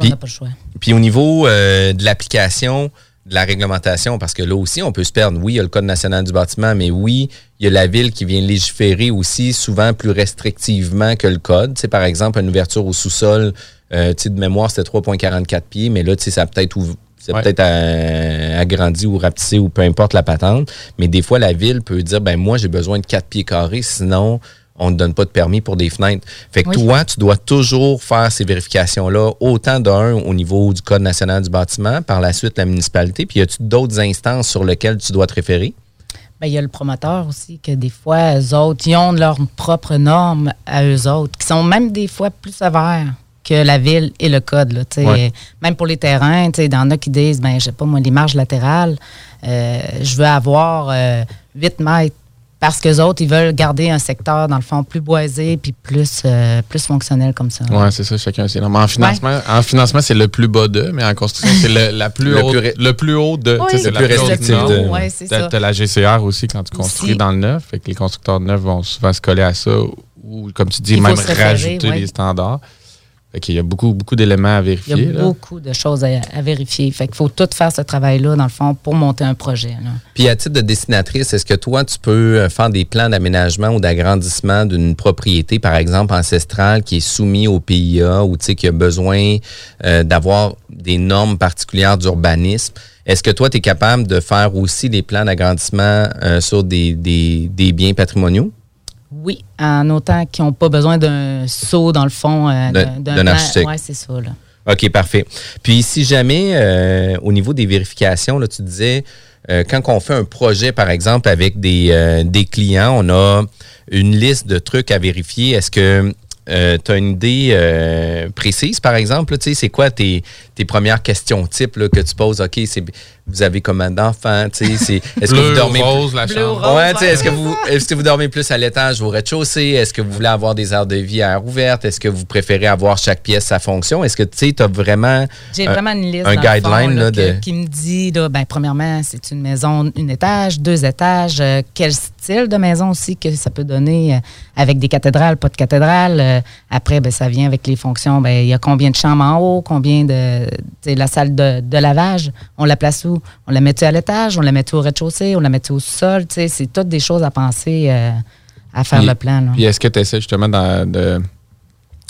On n'a pas le choix. Puis au niveau euh, de l'application de la réglementation, parce que là aussi, on peut se perdre. Oui, il y a le Code national du bâtiment, mais oui, il y a la ville qui vient légiférer aussi souvent plus restrictivement que le Code. Tu sais, par exemple, une ouverture au sous-sol, euh, tu sais, de mémoire, c'était 3,44 pieds, mais là, tu sais, ça a peut-être c'est Ouais. peut-être euh, agrandi ou rapetissé ou peu importe la patente. Mais des fois, la ville peut dire, ben moi, j'ai besoin de 4 pieds carrés, sinon, on ne donne pas de permis pour des fenêtres. Fait que Oui. toi, tu dois toujours faire ces vérifications-là, autant d'un au niveau du Code national du bâtiment, par la suite la municipalité, puis y a-tu d'autres instances sur lesquelles tu dois te référer? Ben, il y a le promoteur aussi, que des fois, eux autres, ils ont leurs propres normes à eux autres, qui sont même des fois plus sévères que la ville et le code. Là, tu sais. Ouais. Même pour les terrains, tu sais, il y en a qui disent, ben, je sais pas, moi, les marges latérales, euh, je veux avoir euh, 8 mètres. Parce qu'eux autres, ils veulent garder un secteur, dans le fond, plus boisé puis plus, euh, plus fonctionnel comme ça. Ouais, c'est ça, chacun c'est. En financement, en financement, c'est le plus bas de, mais en construction, c'est le, la plus <laughs> Le haute- plus le plus haut de. Oui. c'est Le la plus restrictif de- Ouais, la GCR aussi quand tu construis Aussi. dans le neuf. Fait que les constructeurs de neuf vont souvent se coller à ça ou, comme tu dis, Il même rajouter ouais. les standards. Fait qu'il y a beaucoup, beaucoup d'éléments à Il y vérifier. a là. beaucoup de choses à, à vérifier. Fait qu'il faut tout faire ce travail-là, dans le fond, pour monter un projet. là. Puis à titre de dessinatrice, est-ce que toi, tu peux euh, faire des plans d'aménagement ou d'agrandissement d'une propriété, par exemple ancestrale, qui est soumise au PIA ou tu sais, qui a besoin euh, d'avoir des normes particulières d'urbanisme? Est-ce que toi, tu es capable de faire aussi des plans d'agrandissement euh, sur des, des- des biens patrimoniaux? Oui, en autant qu'ils n'ont pas besoin d'un saut, dans le fond, euh, D'un- architecte. Oui, c'est ça. Là. OK, parfait. Puis si jamais, euh, au niveau des vérifications, là, tu disais, euh, quand on fait un projet, par exemple, avec des, des clients, on a une liste de trucs à vérifier. Est-ce que tu as une idée euh, précise, par exemple? Tu sais, c'est quoi tes, tes premières questions types là, que tu poses? OK, c'est vous avez combien d'enfants, tu sais, c'est- est-ce que vous dormez rose, la chambre. ouais, tu sais, ouais, est-ce que vous est-ce que vous dormez plus à l'étage ou au rez-de-chaussée, est-ce que vous voulez avoir des aires de vie à air ouverte, est-ce que vous préférez avoir chaque pièce sa fonction, est-ce que tu sais, tu as vraiment J'ai un- vraiment une liste un fond, guideline là, là, que- de qui me dit, là, ben, premièrement, c'est une maison, une étage, deux étages, euh, quel style de maison aussi que ça peut donner euh, avec des cathédrales, pas de cathédrales. Euh, après, ben, ça vient avec les fonctions. Ben, il y a combien de chambres en haut, combien de. tu sais, La salle de, de lavage, on la place où? On la met-tu à l'étage, on la met-tu au rez-de-chaussée, on la met-tu au sol? C'est toutes des choses à penser euh, à faire Puis- le plan. là. Puis est-ce que tu essaies justement dans- de,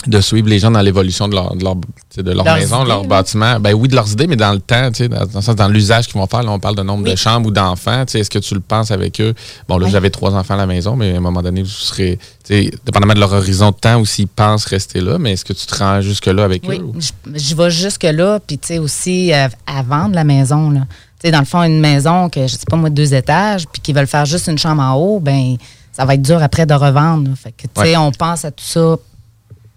de suivre les gens dans l'évolution de leur, de leur, de leur maison, de leur bâtiment? Ben oui, de leurs idées, mais dans le temps, tu sais, dans, dans le sens, dans l'usage qu'ils vont faire, là, on parle de nombre de chambres ou d'enfants. tu sais, Est-ce que tu le penses avec eux? Bon, là, Oui. j'avais trois enfants à la maison, mais à un moment donné, vous serez, tu sais, dépendamment de leur horizon de temps ou s'ils pensent rester là, mais est-ce que tu te rends jusque-là avec Oui, eux? ou- je, je vais jusque-là, puis tu sais aussi euh, à vendre la maison. Là. Tu sais, dans le fond, une maison que, je sais pas moi, deux étages, puis qui veulent faire juste une chambre en haut, ben ça va être dur après de revendre. là. Fait que, tu sais, Ouais. on pense à tout ça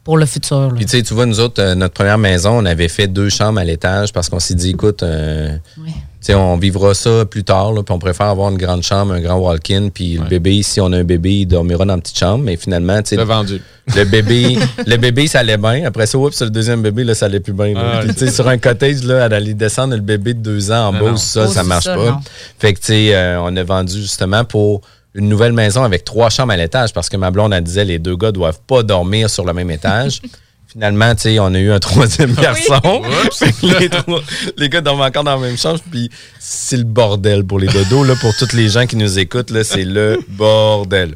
pour le futur. là. Puis tu sais, tu vois, nous autres, euh, notre première maison, on avait fait deux chambres à l'étage parce qu'on s'est dit, écoute, euh, tu sais, on vivra ça plus tard, là, puis on préfère avoir une grande chambre, un grand walk-in, puis le bébé, si on a un bébé, il dormira dans une petite chambre, mais finalement, tu sais, Le vendu. le bébé, <laughs> le bébé, ça allait bien. Après ça, oups, le deuxième bébé, là, ça allait plus bien. Ah, Puis, tu sais, sur un cottage, là, elle allait descendre le bébé de deux ans en bas, ça, Oh, ça c'est marche ça, pas. non. Fait que, tu sais, euh, on a vendu justement pour une nouvelle maison avec trois chambres à l'étage parce que ma blonde, elle disait, les deux gars doivent pas dormir sur le même étage. <laughs> Finalement, tu sais, on a eu un troisième <laughs> garçon. <laughs> Les, trois- les gars dorment encore dans la même chambre, puis c'est le bordel pour les dodos, là, pour tous les gens qui nous écoutent, là, c'est le bordel.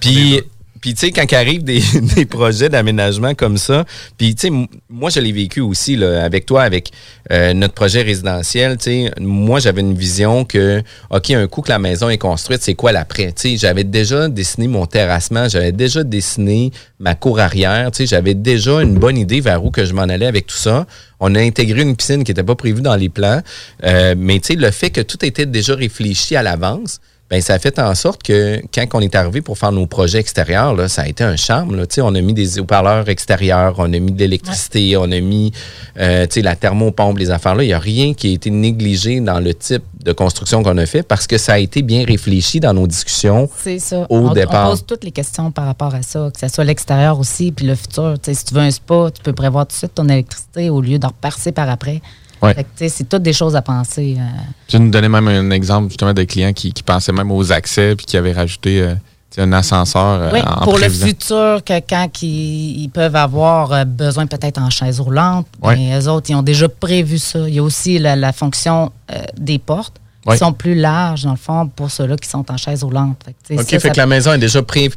Puis, puis tu sais, quand arrivent des, <laughs> des projets d'aménagement comme ça, puis tu sais, moi, je l'ai vécu aussi, là, avec toi, avec euh, notre projet résidentiel, tu sais, moi, j'avais une vision que, OK, un coup que la maison est construite, c'est quoi l'après? Tu sais, j'avais déjà dessiné mon terrassement, j'avais déjà dessiné ma cour arrière, tu sais, j'avais déjà une bonne idée vers où que je m'en allais avec tout ça. On a intégré une piscine qui n'était pas prévue dans les plans, euh, mais tu sais, le fait que tout était déjà réfléchi à l'avance, ben ça a fait en sorte que quand on est arrivé pour faire nos projets extérieurs, là, ça a été un charme. Là. Tu sais, On a mis des haut-parleurs extérieurs, on a mis de l'électricité, on a mis euh, tu sais, la thermopompe, les affaires-là. Il n'y a rien qui a été négligé dans le type de construction qu'on a fait parce que ça a été bien réfléchi dans nos discussions ça. au on, départ. on pose toutes les questions par rapport à ça, que ce soit l'extérieur aussi, puis le futur. Si tu veux un spa, tu peux prévoir tout de suite ton électricité au lieu de repasser par après. Ouais. C'est toutes des choses à penser. euh, Tu nous donnais même un exemple justement de clients qui, qui pensaient même aux accès puis qui avaient rajouté euh, un ascenseur euh, Oui, en pour le futur, que quand ils, ils peuvent avoir euh, besoin peut-être en chaise roulante, Ouais. mais eux autres, ils ont déjà prévu ça. Il y a aussi la, la fonction euh, des portes qui Ouais. sont plus larges, dans le fond, pour ceux-là qui sont en chaise roulante. Fait OK, ça, fait ça- que la maison est déjà pré-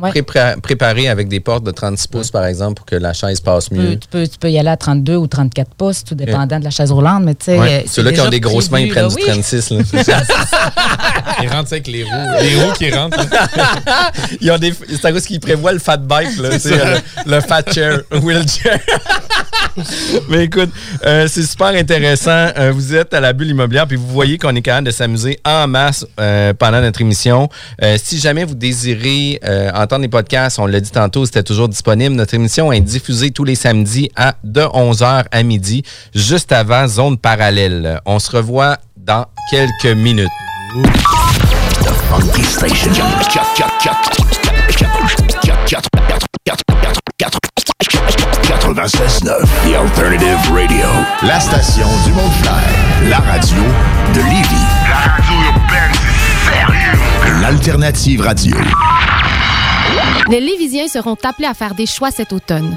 Ouais. pré- préparée avec des portes de 36 pouces, par exemple, pour que la chaise passe tu peux, mieux. tu, peux, tu peux y aller à 32 ou 34 pouces, tout dépendant de la chaise roulante, mais tu sais. Ouais. euh, Ceux-là qui ont des grosses mains, ils prennent là. du Oui. 36. Là. <laughs> Ils rentrent avec les roues. Les roues qui rentrent. <laughs> Ils ont des, c'est à cause qu'ils prévoient le fat bike, là, le, fat chair, <laughs> wheelchair. Mais écoute, euh, c'est super intéressant. Euh, vous êtes à la bulle immobilière, puis vous voyez qu'on est capable de s'amuser en masse euh, pendant notre émission. Euh, si jamais vous désirez euh, entendre les podcasts, on l'a dit tantôt, c'était toujours disponible. Notre émission est diffusée tous les samedis à de 11h à midi, juste avant Zone Parallèle. On se revoit dans quelques minutes. Funky Station. 96.9, The Alternative Radio. La station du Mont-Clair. La radio de Lévis. La radio urbaine, c'est sérieux. L'Alternative Radio. Les Lévisiens seront appelés à faire des choix cet automne.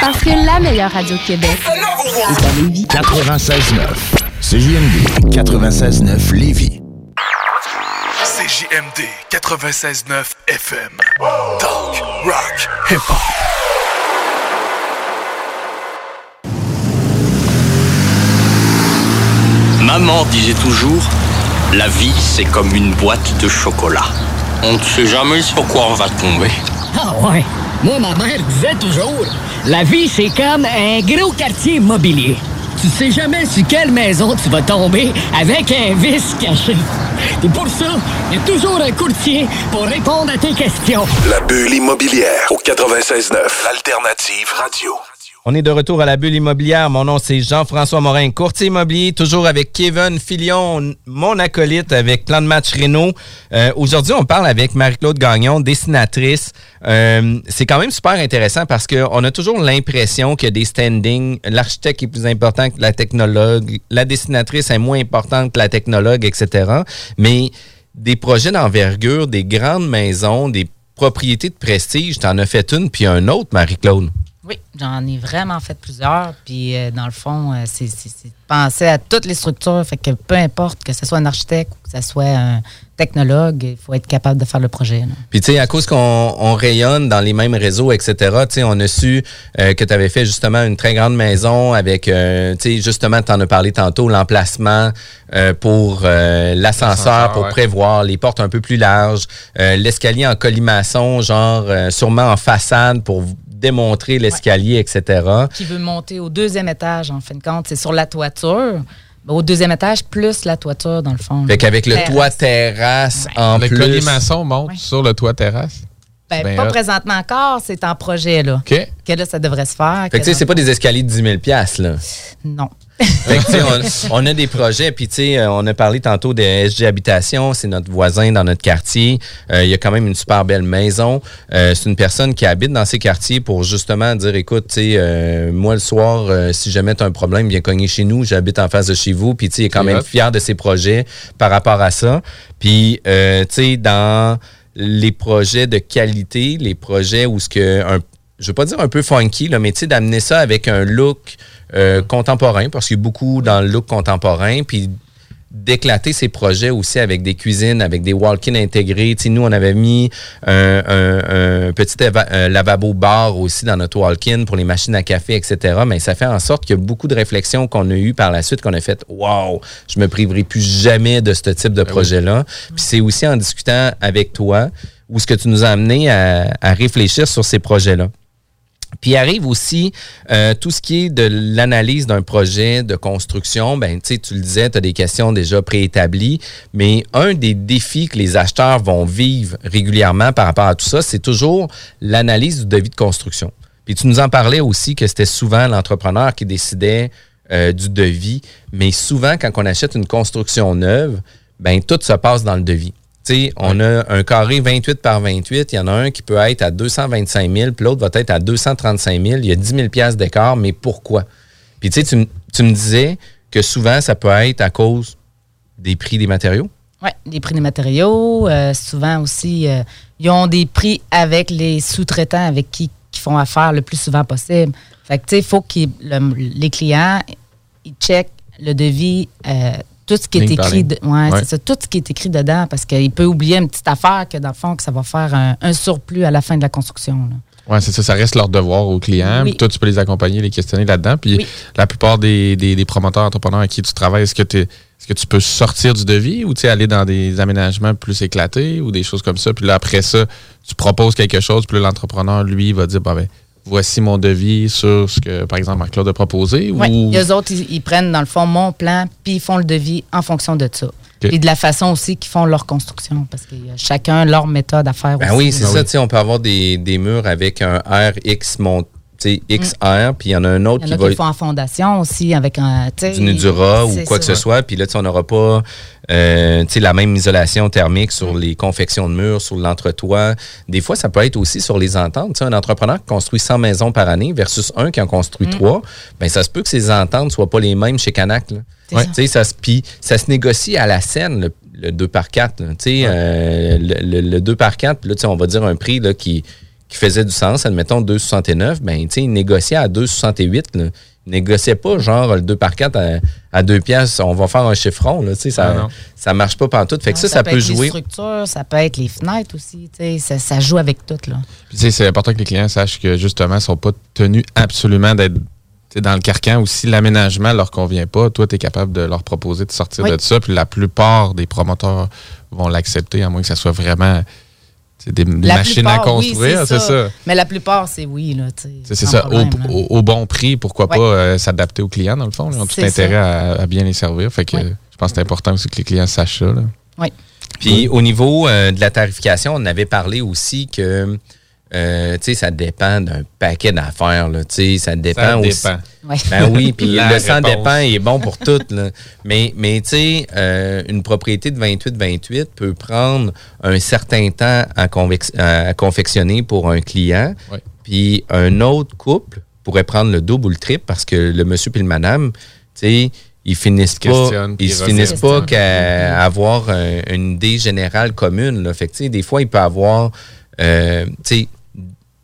Parce que la meilleure radio de Québec est à Lévis. 96.9. CJMD 96.9 Lévis. CJMD 96.9 FM. Talk, rock, hip-hop. Maman disait toujours, la vie c'est comme une boîte de chocolat. On ne sait jamais sur quoi on va tomber. Ah ouais. Moi, ma mère disait toujours, la vie, c'est comme un gros quartier immobilier. Tu sais jamais sur quelle maison tu vas tomber avec un vice caché. Et pour ça, il y a toujours un courtier pour répondre à tes questions. La bulle immobilière au 96.9. L'alternative radio. On est de retour à la bulle immobilière. Mon nom, c'est Jean-François Morin, courtier immobilier, toujours avec Kevin Filion, mon acolyte avec Plan de match Renault. Euh, Aujourd'hui, on parle avec Marie-Claude Gagnon, dessinatrice. Euh, c'est quand même super intéressant parce qu'on a toujours l'impression que des standings, l'architecte est plus important que la technologue, la dessinatrice est moins importante que la technologue, etc. Mais des projets d'envergure, des grandes maisons, des propriétés de prestige, t'en as fait une puis un autre, Marie-Claude. Oui, j'en ai vraiment fait plusieurs. Puis, euh, dans le fond, euh, c'est c'est- c'est de penser à toutes les structures. Fait que peu importe que ce soit un architecte ou que ce soit un technologue, il faut être capable de faire le projet. là. Puis, tu sais, à cause qu'on on rayonne dans les mêmes réseaux, etc., tu sais, on a su euh, que tu avais fait justement une très grande maison avec, euh, tu sais, justement, tu en as parlé tantôt, l'emplacement euh, pour euh, l'ascenseur, L'ascenseur, pour ouais. prévoir les portes un peu plus larges, euh, l'escalier en colimaçon, genre euh, sûrement en façade pour démontrer l'escalier, etc. Qui veut monter au deuxième étage, en fin de compte, c'est sur la toiture. Ben, au deuxième étage, plus la toiture, dans le fond. Fait qu'avec le toit terrasse en le plus. colimaçon monte sur le toit terrasse? Ben, Ben pas hot. présentement encore, c'est en projet, là. OK. Que là, ça devrait se faire. Fait que, tu sais, c'est pas des escaliers de 10 000 piastres, là. Non. Fait que, on, on a des projets, puis tu sais, euh, on a parlé tantôt de SG Habitation, c'est notre voisin dans notre quartier. Euh, il y a quand même une super belle maison. Euh, c'est une personne qui habite dans ces quartiers pour justement dire, écoute, tu sais, euh, moi le soir, si jamais tu as un problème, viens cogner chez nous, j'habite en face de chez vous, puis tu sais, il est quand même fier de ses projets par rapport à ça. Puis, tu sais, dans les projets de qualité, les projets où ce que un je veux pas dire un peu funky, là, mais tu sais, d'amener ça avec un look euh, contemporain, parce qu'il y a beaucoup dans le look contemporain, puis d'éclater ces projets aussi avec des cuisines, avec des walk-in intégrés. Tu sais, nous, on avait mis un, un- un petit un lavabo bar aussi dans notre walk-in pour les machines à café, etc. Mais ça fait en sorte qu'il y a beaucoup de réflexions qu'on a eues par la suite, qu'on a fait « Wow, je me priverai plus jamais de ce type de projet-là. Puis c'est aussi en discutant avec toi où ce que tu nous as amené à, à réfléchir sur ces projets-là. Puis arrive aussi euh, tout ce qui est de l'analyse d'un projet de construction. Ben, tu le disais, tu as des questions déjà préétablies, mais un des défis que les acheteurs vont vivre régulièrement par rapport à tout ça, c'est toujours l'analyse du devis de construction. Puis tu nous en parlais aussi que c'était souvent l'entrepreneur qui décidait euh, du devis, mais souvent quand on achète une construction neuve, ben tout se passe dans le devis. On a un carré 28 par 28. Il y en a un qui peut être à 225 000, puis l'autre va être à 235 000. Il y a 10 000 piastres d'écart, mais pourquoi? Puis tu sais, tu me disais que souvent, ça peut être à cause des prix des matériaux? Oui, les prix des matériaux. euh, souvent aussi, euh, ils ont des prix avec les sous-traitants avec qui qui font affaire le plus souvent possible. Fait que, tu sais, il faut que les clients, ils checkent le devis, euh, tout ce qui est écrit. ligne. de- ouais, Ouais. c'est ça, tout ce qui est écrit dedans, parce qu'il peut oublier une petite affaire que, dans le fond, que ça va faire un, un surplus à la fin de la construction. Oui, c'est ça. Ça reste leur devoir aux clients. Oui. Toi, tu peux les accompagner, les questionner là-dedans. Puis la plupart des, des- des promoteurs entrepreneurs avec qui tu travailles, est-ce que, t'es- est-ce que tu peux sortir du devis ou aller dans des aménagements plus éclatés ou des choses comme ça? Puis là, après ça, tu proposes quelque chose. Puis l'entrepreneur, lui, va dire, bah, ben, voici mon devis sur ce que, par exemple, Marc-Claude a proposé. Oui, ou... les autres, ils, ils prennent dans le fond mon plan, puis ils font le devis en fonction de ça. Et de la façon aussi qu'ils font leur construction, parce que y a chacun leur méthode à faire Ben aussi. oui, c'est ça. tu sais, On peut avoir des, des murs avec un RX mont, XR, puis il y en a un autre Il y en qui a va font en fondation aussi, avec un. du Nudura ou quoi que ce soit. Puis là, on n'aura pas euh, la même isolation thermique sur les confections de murs, sur l'entretoit. Des fois, ça peut être aussi sur les ententes. Tu sais, un entrepreneur qui construit 100 maisons par année versus un qui en construit Mm. trois, ben ça se peut que ces ententes soient pas les mêmes chez Canac. Là. Ouais. ça. Tu sais, ça, se- puis ça se négocie à la scène, le, le 2 par 4. là. Tu sais, euh, le, le- le 2 par 4, puis là, tu sais, on va dire un prix là, qui, qui faisait du sens, admettons 2,69, ben, tu sais, il négociait à 2,68. là. Il négociait pas genre le 2 par 4 à, à 2 piastres, on va faire un chiffron, là, tu sais, ça, Ah non. ça marche pas pantoute. Fait que Non, ça, ça, peut, être les jouer. structures, ça peut être les fenêtres aussi. tu sais, Ça, ça joue avec tout. Là. C'est important que les clients sachent que justement, ils ne sont pas tenus absolument d'être dans le carcan ou si l'aménagement leur convient pas, toi, tu es capable de leur proposer de sortir Oui. de ça. Puis la plupart des promoteurs vont l'accepter, à moins que ça soit vraiment sais, des, machines à plupart, oui, construire. c'est ça. Mais la plupart, c'est oui. C'est c'est ça. Au, problème, là. au- au bon prix, pourquoi Ouais. pas euh, s'adapter aux clients, dans le fond. là. Ils ont tout C'est intérêt à, à bien les servir. Fait que Ouais. je pense que c'est important aussi que les clients sachent ça. Oui. Puis au niveau euh, de la tarification, on avait parlé aussi que euh, tu sais, ça dépend d'un paquet d'affaires. là. Tu sais, Ça dépend Ça aussi. dépend. Ouais. <laughs> Ben oui, puis le sang dépend est bon pour tout. là. Mais, mais tu sais, euh, une propriété de 28-28 peut prendre un certain temps à, confectionner pour un client. Puis un autre couple pourrait prendre le double ou le triple parce que le monsieur puis le madame, tu sais, ils finissent pas, ils se finissent pas qu'à avoir un- une idée générale commune. Là. Fait que, tu sais, des fois, il peut avoir, euh, tu sais,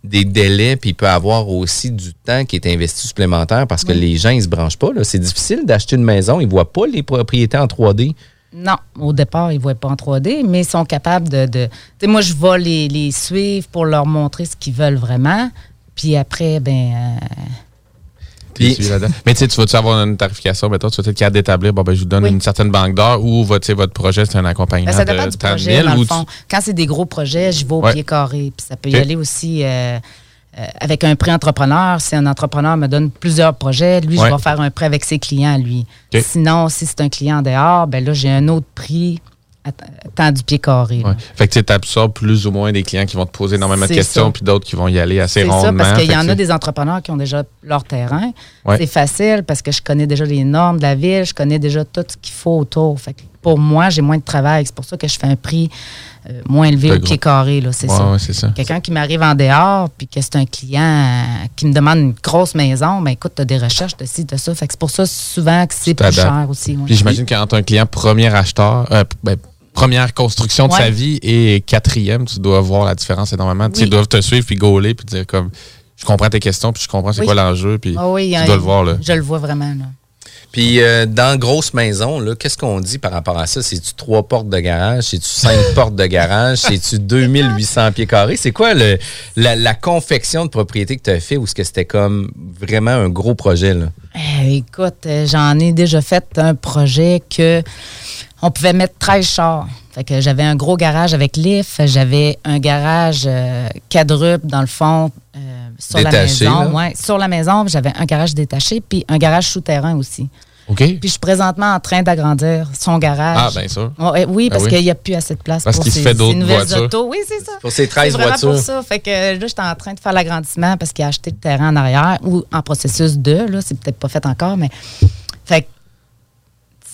des délais, puis il peut avoir aussi du temps qui est investi supplémentaire parce que Oui. les gens, ils se branchent pas. C'est difficile d'acheter une maison. Ils voient pas les propriétés en 3D. Non, au départ, ils ne voient pas en 3D, mais ils sont capables de. de- Tu sais, moi, je vais les, les suivre pour leur montrer ce qu'ils veulent vraiment. Puis après, ben. euh, Puis, Mais tu sais, tu vas-tu avoir une tarification, mettons, tu vas être capable d'établir, bon, ben, je vous donne Oui. une certaine banque d'heure ou votre, projet, c'est un accompagnement Ben, ça dépend de du projet, dans le tu- fond. Quand c'est des gros projets, je vais au Ouais. pied carré. Puis ça peut y aller aussi euh, euh, avec un prêt entrepreneur. Si un entrepreneur me donne plusieurs projets, lui, Ouais. je vais faire un prêt avec ses clients, lui. Sinon, si c'est un client dehors, ben là, j'ai un autre prix temps du pied carré. Ouais. Fait que tu absorbes plus ou moins des clients qui vont te poser énormément de questions, ça. puis d'autres qui vont y aller assez C'est ça, rondement. parce qu'il y en a des entrepreneurs qui ont déjà leur terrain. Ouais. C'est facile parce que je connais déjà les normes de la ville, je connais déjà tout ce qu'il faut autour. Fait que pour moi, j'ai moins de travail. C'est pour ça que je fais un prix euh, moins élevé au pied carré. C'est Ouais, ça. Quelqu'un qui m'arrive en dehors, puis que c'est un client euh, qui me demande une grosse maison, ben écoute, tu as des recherches de ci, de ça. Fait que c'est pour ça souvent que c'est plus cher aussi. Puis j'imagine qu'entre un client premier acheteur, euh, ben, première construction de Ouais. sa vie et quatrième, tu dois voir la différence énormément. Oui. Ils doivent te suivre puis gauler puis dire comme je comprends tes questions puis je comprends c'est Oui. quoi l'enjeu puis Ah oui, tu hein, dois le voir là. Je le vois vraiment. Là. Puis euh, dans grosse maison, là, qu'est-ce qu'on dit par rapport à ça? C'est-tu trois portes de garage? C'est-tu cinq <laughs> portes de garage? C'est-tu 2800 pieds carrés? C'est quoi le, la, la confection de propriété que tu as fait ou est-ce que c'était comme vraiment un gros projet? Là? Eh, écoute, euh, j'en ai déjà fait un projet que on pouvait mettre 13 chars. Fait que j'avais un gros garage avec lift, j'avais un garage euh, quadruple dans le fond euh, sur Détaché, la maison, ouais, sur la maison, j'avais un garage détaché puis un garage souterrain aussi. OK. Puis je suis présentement en train d'agrandir son garage. Ah, bien sûr. Oui, parce Ah oui. qu'il n'y a plus assez de place Parce pour qu'il se ces, fait ces d'autres nouvelles voitures. autos. Oui, c'est ça. Pour ces 13 C'est vraiment voitures. pour ça. Fait que là, j'étais en train de faire l'agrandissement parce qu'il a acheté le terrain en arrière ou en processus de. Là, c'est peut-être pas fait encore, mais. Fait que.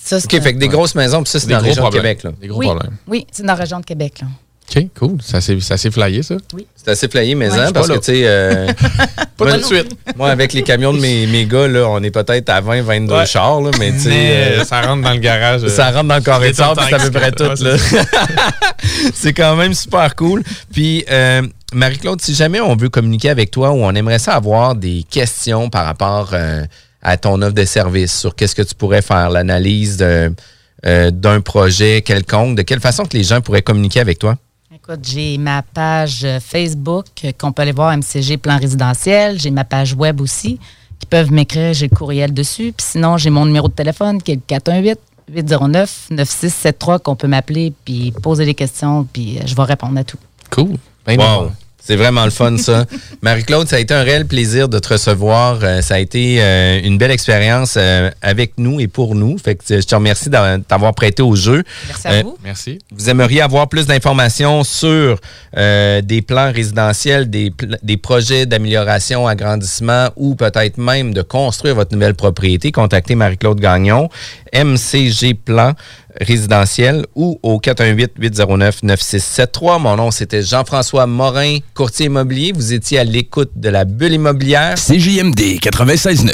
Ça, c'est OK, un- fait que des grosses maisons, puis ça, c'est Des dans la gros région de problèmes. Québec. Là. Des gros oui, problèmes. oui, c'est dans la région de Québec. Là. OK, cool. Ça s'est ça s'est flyé ça? C'est assez flayé, mais Ouais. hein, parce que, tu sais... euh, <laughs> Pas moi, tout de suite. <laughs> Moi, avec les camions de mes, mes gars, là, on est peut-être à 20, 22 Ouais. chars, là, mais tu sais... Euh, ça rentre dans le garage. euh, Ça rentre dans le carré de puis c'est à peu près tout. ouais, là. c'est <laughs> c'est quand même super cool. Puis, euh, Marie-Claude, si jamais on veut communiquer avec toi ou on aimerait ça avoir des questions par rapport euh, à ton offre de service sur qu'est-ce que tu pourrais faire, l'analyse euh, d'un projet quelconque, de quelle façon que les gens pourraient communiquer avec toi? Écoute, j'ai ma page euh, Facebook euh, qu'on peut aller voir MCG Plan Résidentiel. J'ai ma page web aussi qui peuvent m'écrire. J'ai le courriel dessus. Puis sinon, j'ai mon numéro de téléphone qui est le 418 809 9673 qu'on peut m'appeler puis poser des questions puis je vais répondre à tout. Cool. Wow. C'est vraiment le fun, ça. <laughs> Marie-Claude, ça a été un réel plaisir de te recevoir. Euh, ça a été euh, une belle expérience euh, avec nous et pour nous. Fait que je te remercie d'a- t'avoir prêté au jeu. Merci à vous. Merci. Vous aimeriez avoir plus d'informations sur euh, des plans résidentiels, des, pl- des projets d'amélioration, agrandissement ou peut-être même de construire votre nouvelle propriété, contactez Marie-Claude Gagnon, MCG Plan résidentiel ou au 418-809-9673. Mon nom, c'était Jean-François Morin, courtier immobilier. Vous étiez à l'écoute de la bulle immobilière. CJMD 96.9.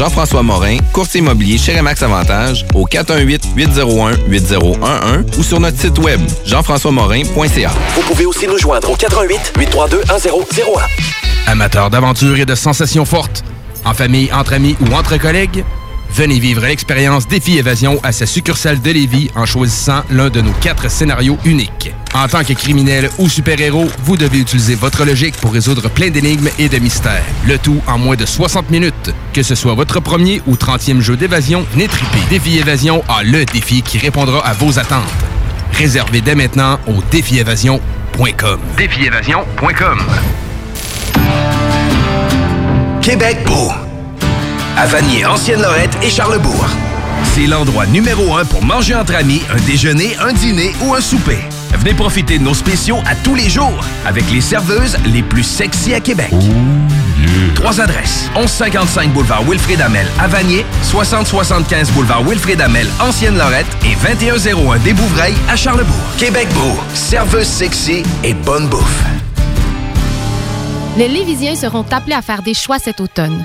Jean-François Morin, courtier immobilier chez Remax Avantage, au 418-801-8011 ou sur notre site web, jean-françois-morin.ca. Vous pouvez aussi nous joindre au 88 832 1001. Amateurs d'aventure et de sensations fortes, en famille, entre amis ou entre collègues, venez vivre l'expérience Défi Évasion à sa succursale de Lévis en choisissant l'un de nos quatre scénarios uniques. En tant que criminel ou super-héros, vous devez utiliser votre logique pour résoudre plein d'énigmes et de mystères. Le tout en moins de 60 minutes. Que ce soit votre premier ou 30e jeu d'évasion, triper. Défi Évasion a le défi qui répondra à vos attentes. Réservez dès maintenant au défiévasion.com. Défiévasion.com. Québec beau. À Vanier, Ancienne-Lorette et Charlebourg. C'est l'endroit numéro un pour manger entre amis, un déjeuner, un dîner ou un souper. Venez profiter de nos spéciaux à tous les jours avec les serveuses les plus sexy à Québec. Trois adresses. 1155 boulevard Wilfrid Amel à Vanier, 6075 boulevard Wilfrid Amel, Ancienne-Lorette et 2101 des Bouvrailles à Charlebourg. Québec beau. Serveuse sexy et bonne bouffe. Les Lévisiens seront appelés à faire des choix cet automne.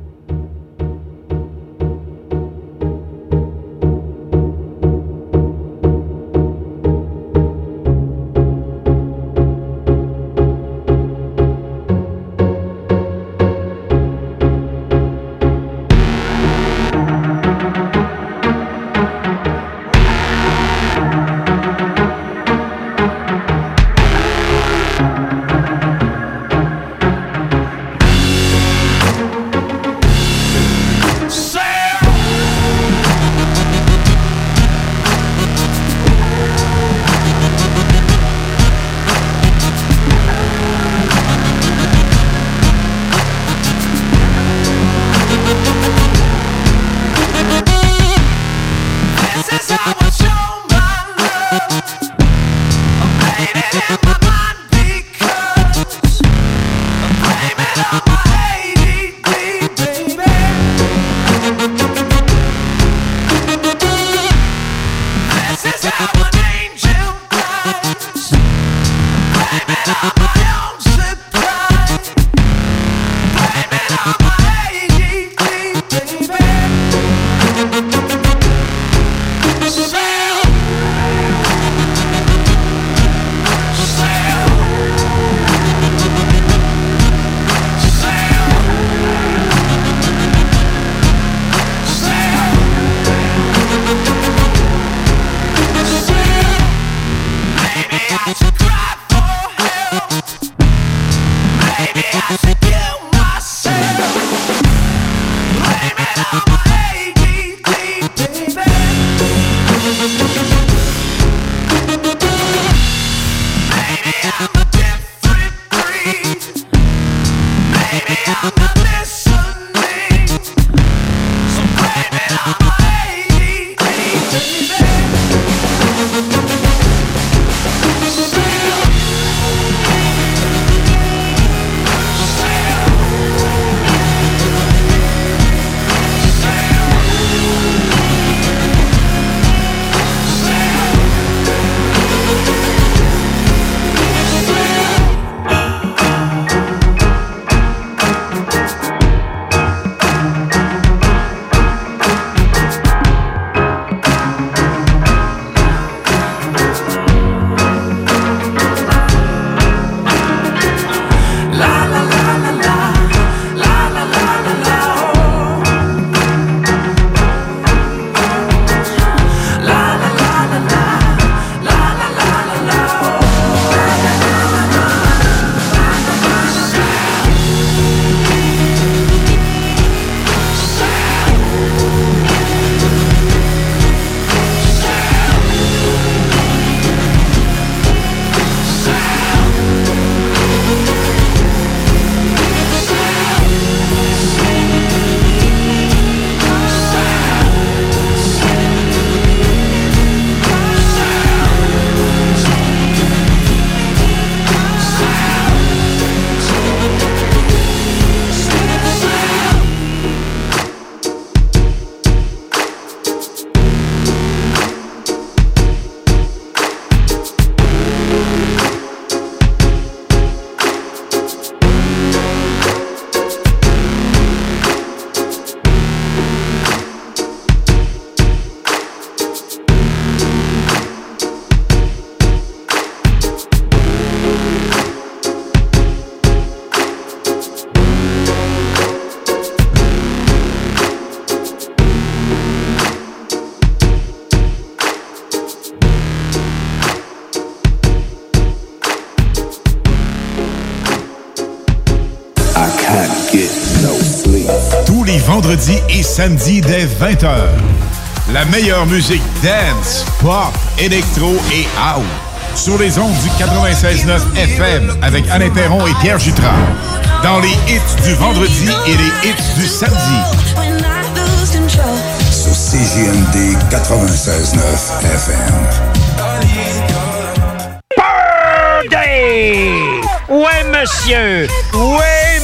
Et samedis dès 20h. La meilleure musique dance, pop, électro et house. Sur les ondes du 96.9 FM avec Alain Perron et Pierre Jutras. Dans les hits du vendredi et les hits du samedi. Sur CGMD 96.9 FM. Birthday! Ouais, monsieur! Ouais,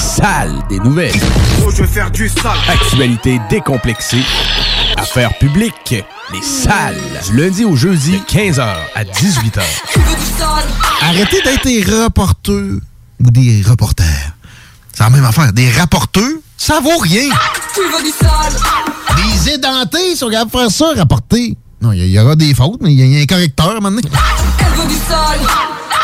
Salles des nouvelles. Oh, je vais faire du sale. Actualité décomplexée. Affaires publiques. Les salles. Du lundi au jeudi, 15h à 18h. Arrêtez d'être des reporters ou des reporters. C'est la même affaire. Des rapporteurs, ça vaut rien. Tu veux du sale? Des édentés sont capables de faire ça, rapporter. Non, il y, y aura des fautes, mais il y, a un correcteur maintenant. Elle veut du sale?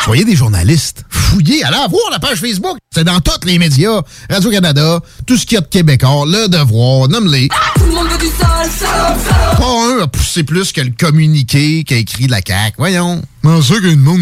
Soyez des journalistes. Fouillez, allez voir la page Facebook. C'est dans tous les médias. Radio-Canada, tout ce qu'il y a de québécois, Le Devoir, nomme-les. Tout le monde veut du sale, sale. Pas un a poussé plus que le communiqué qu'a écrit la CAQ. Voyons. C'est ça que le monde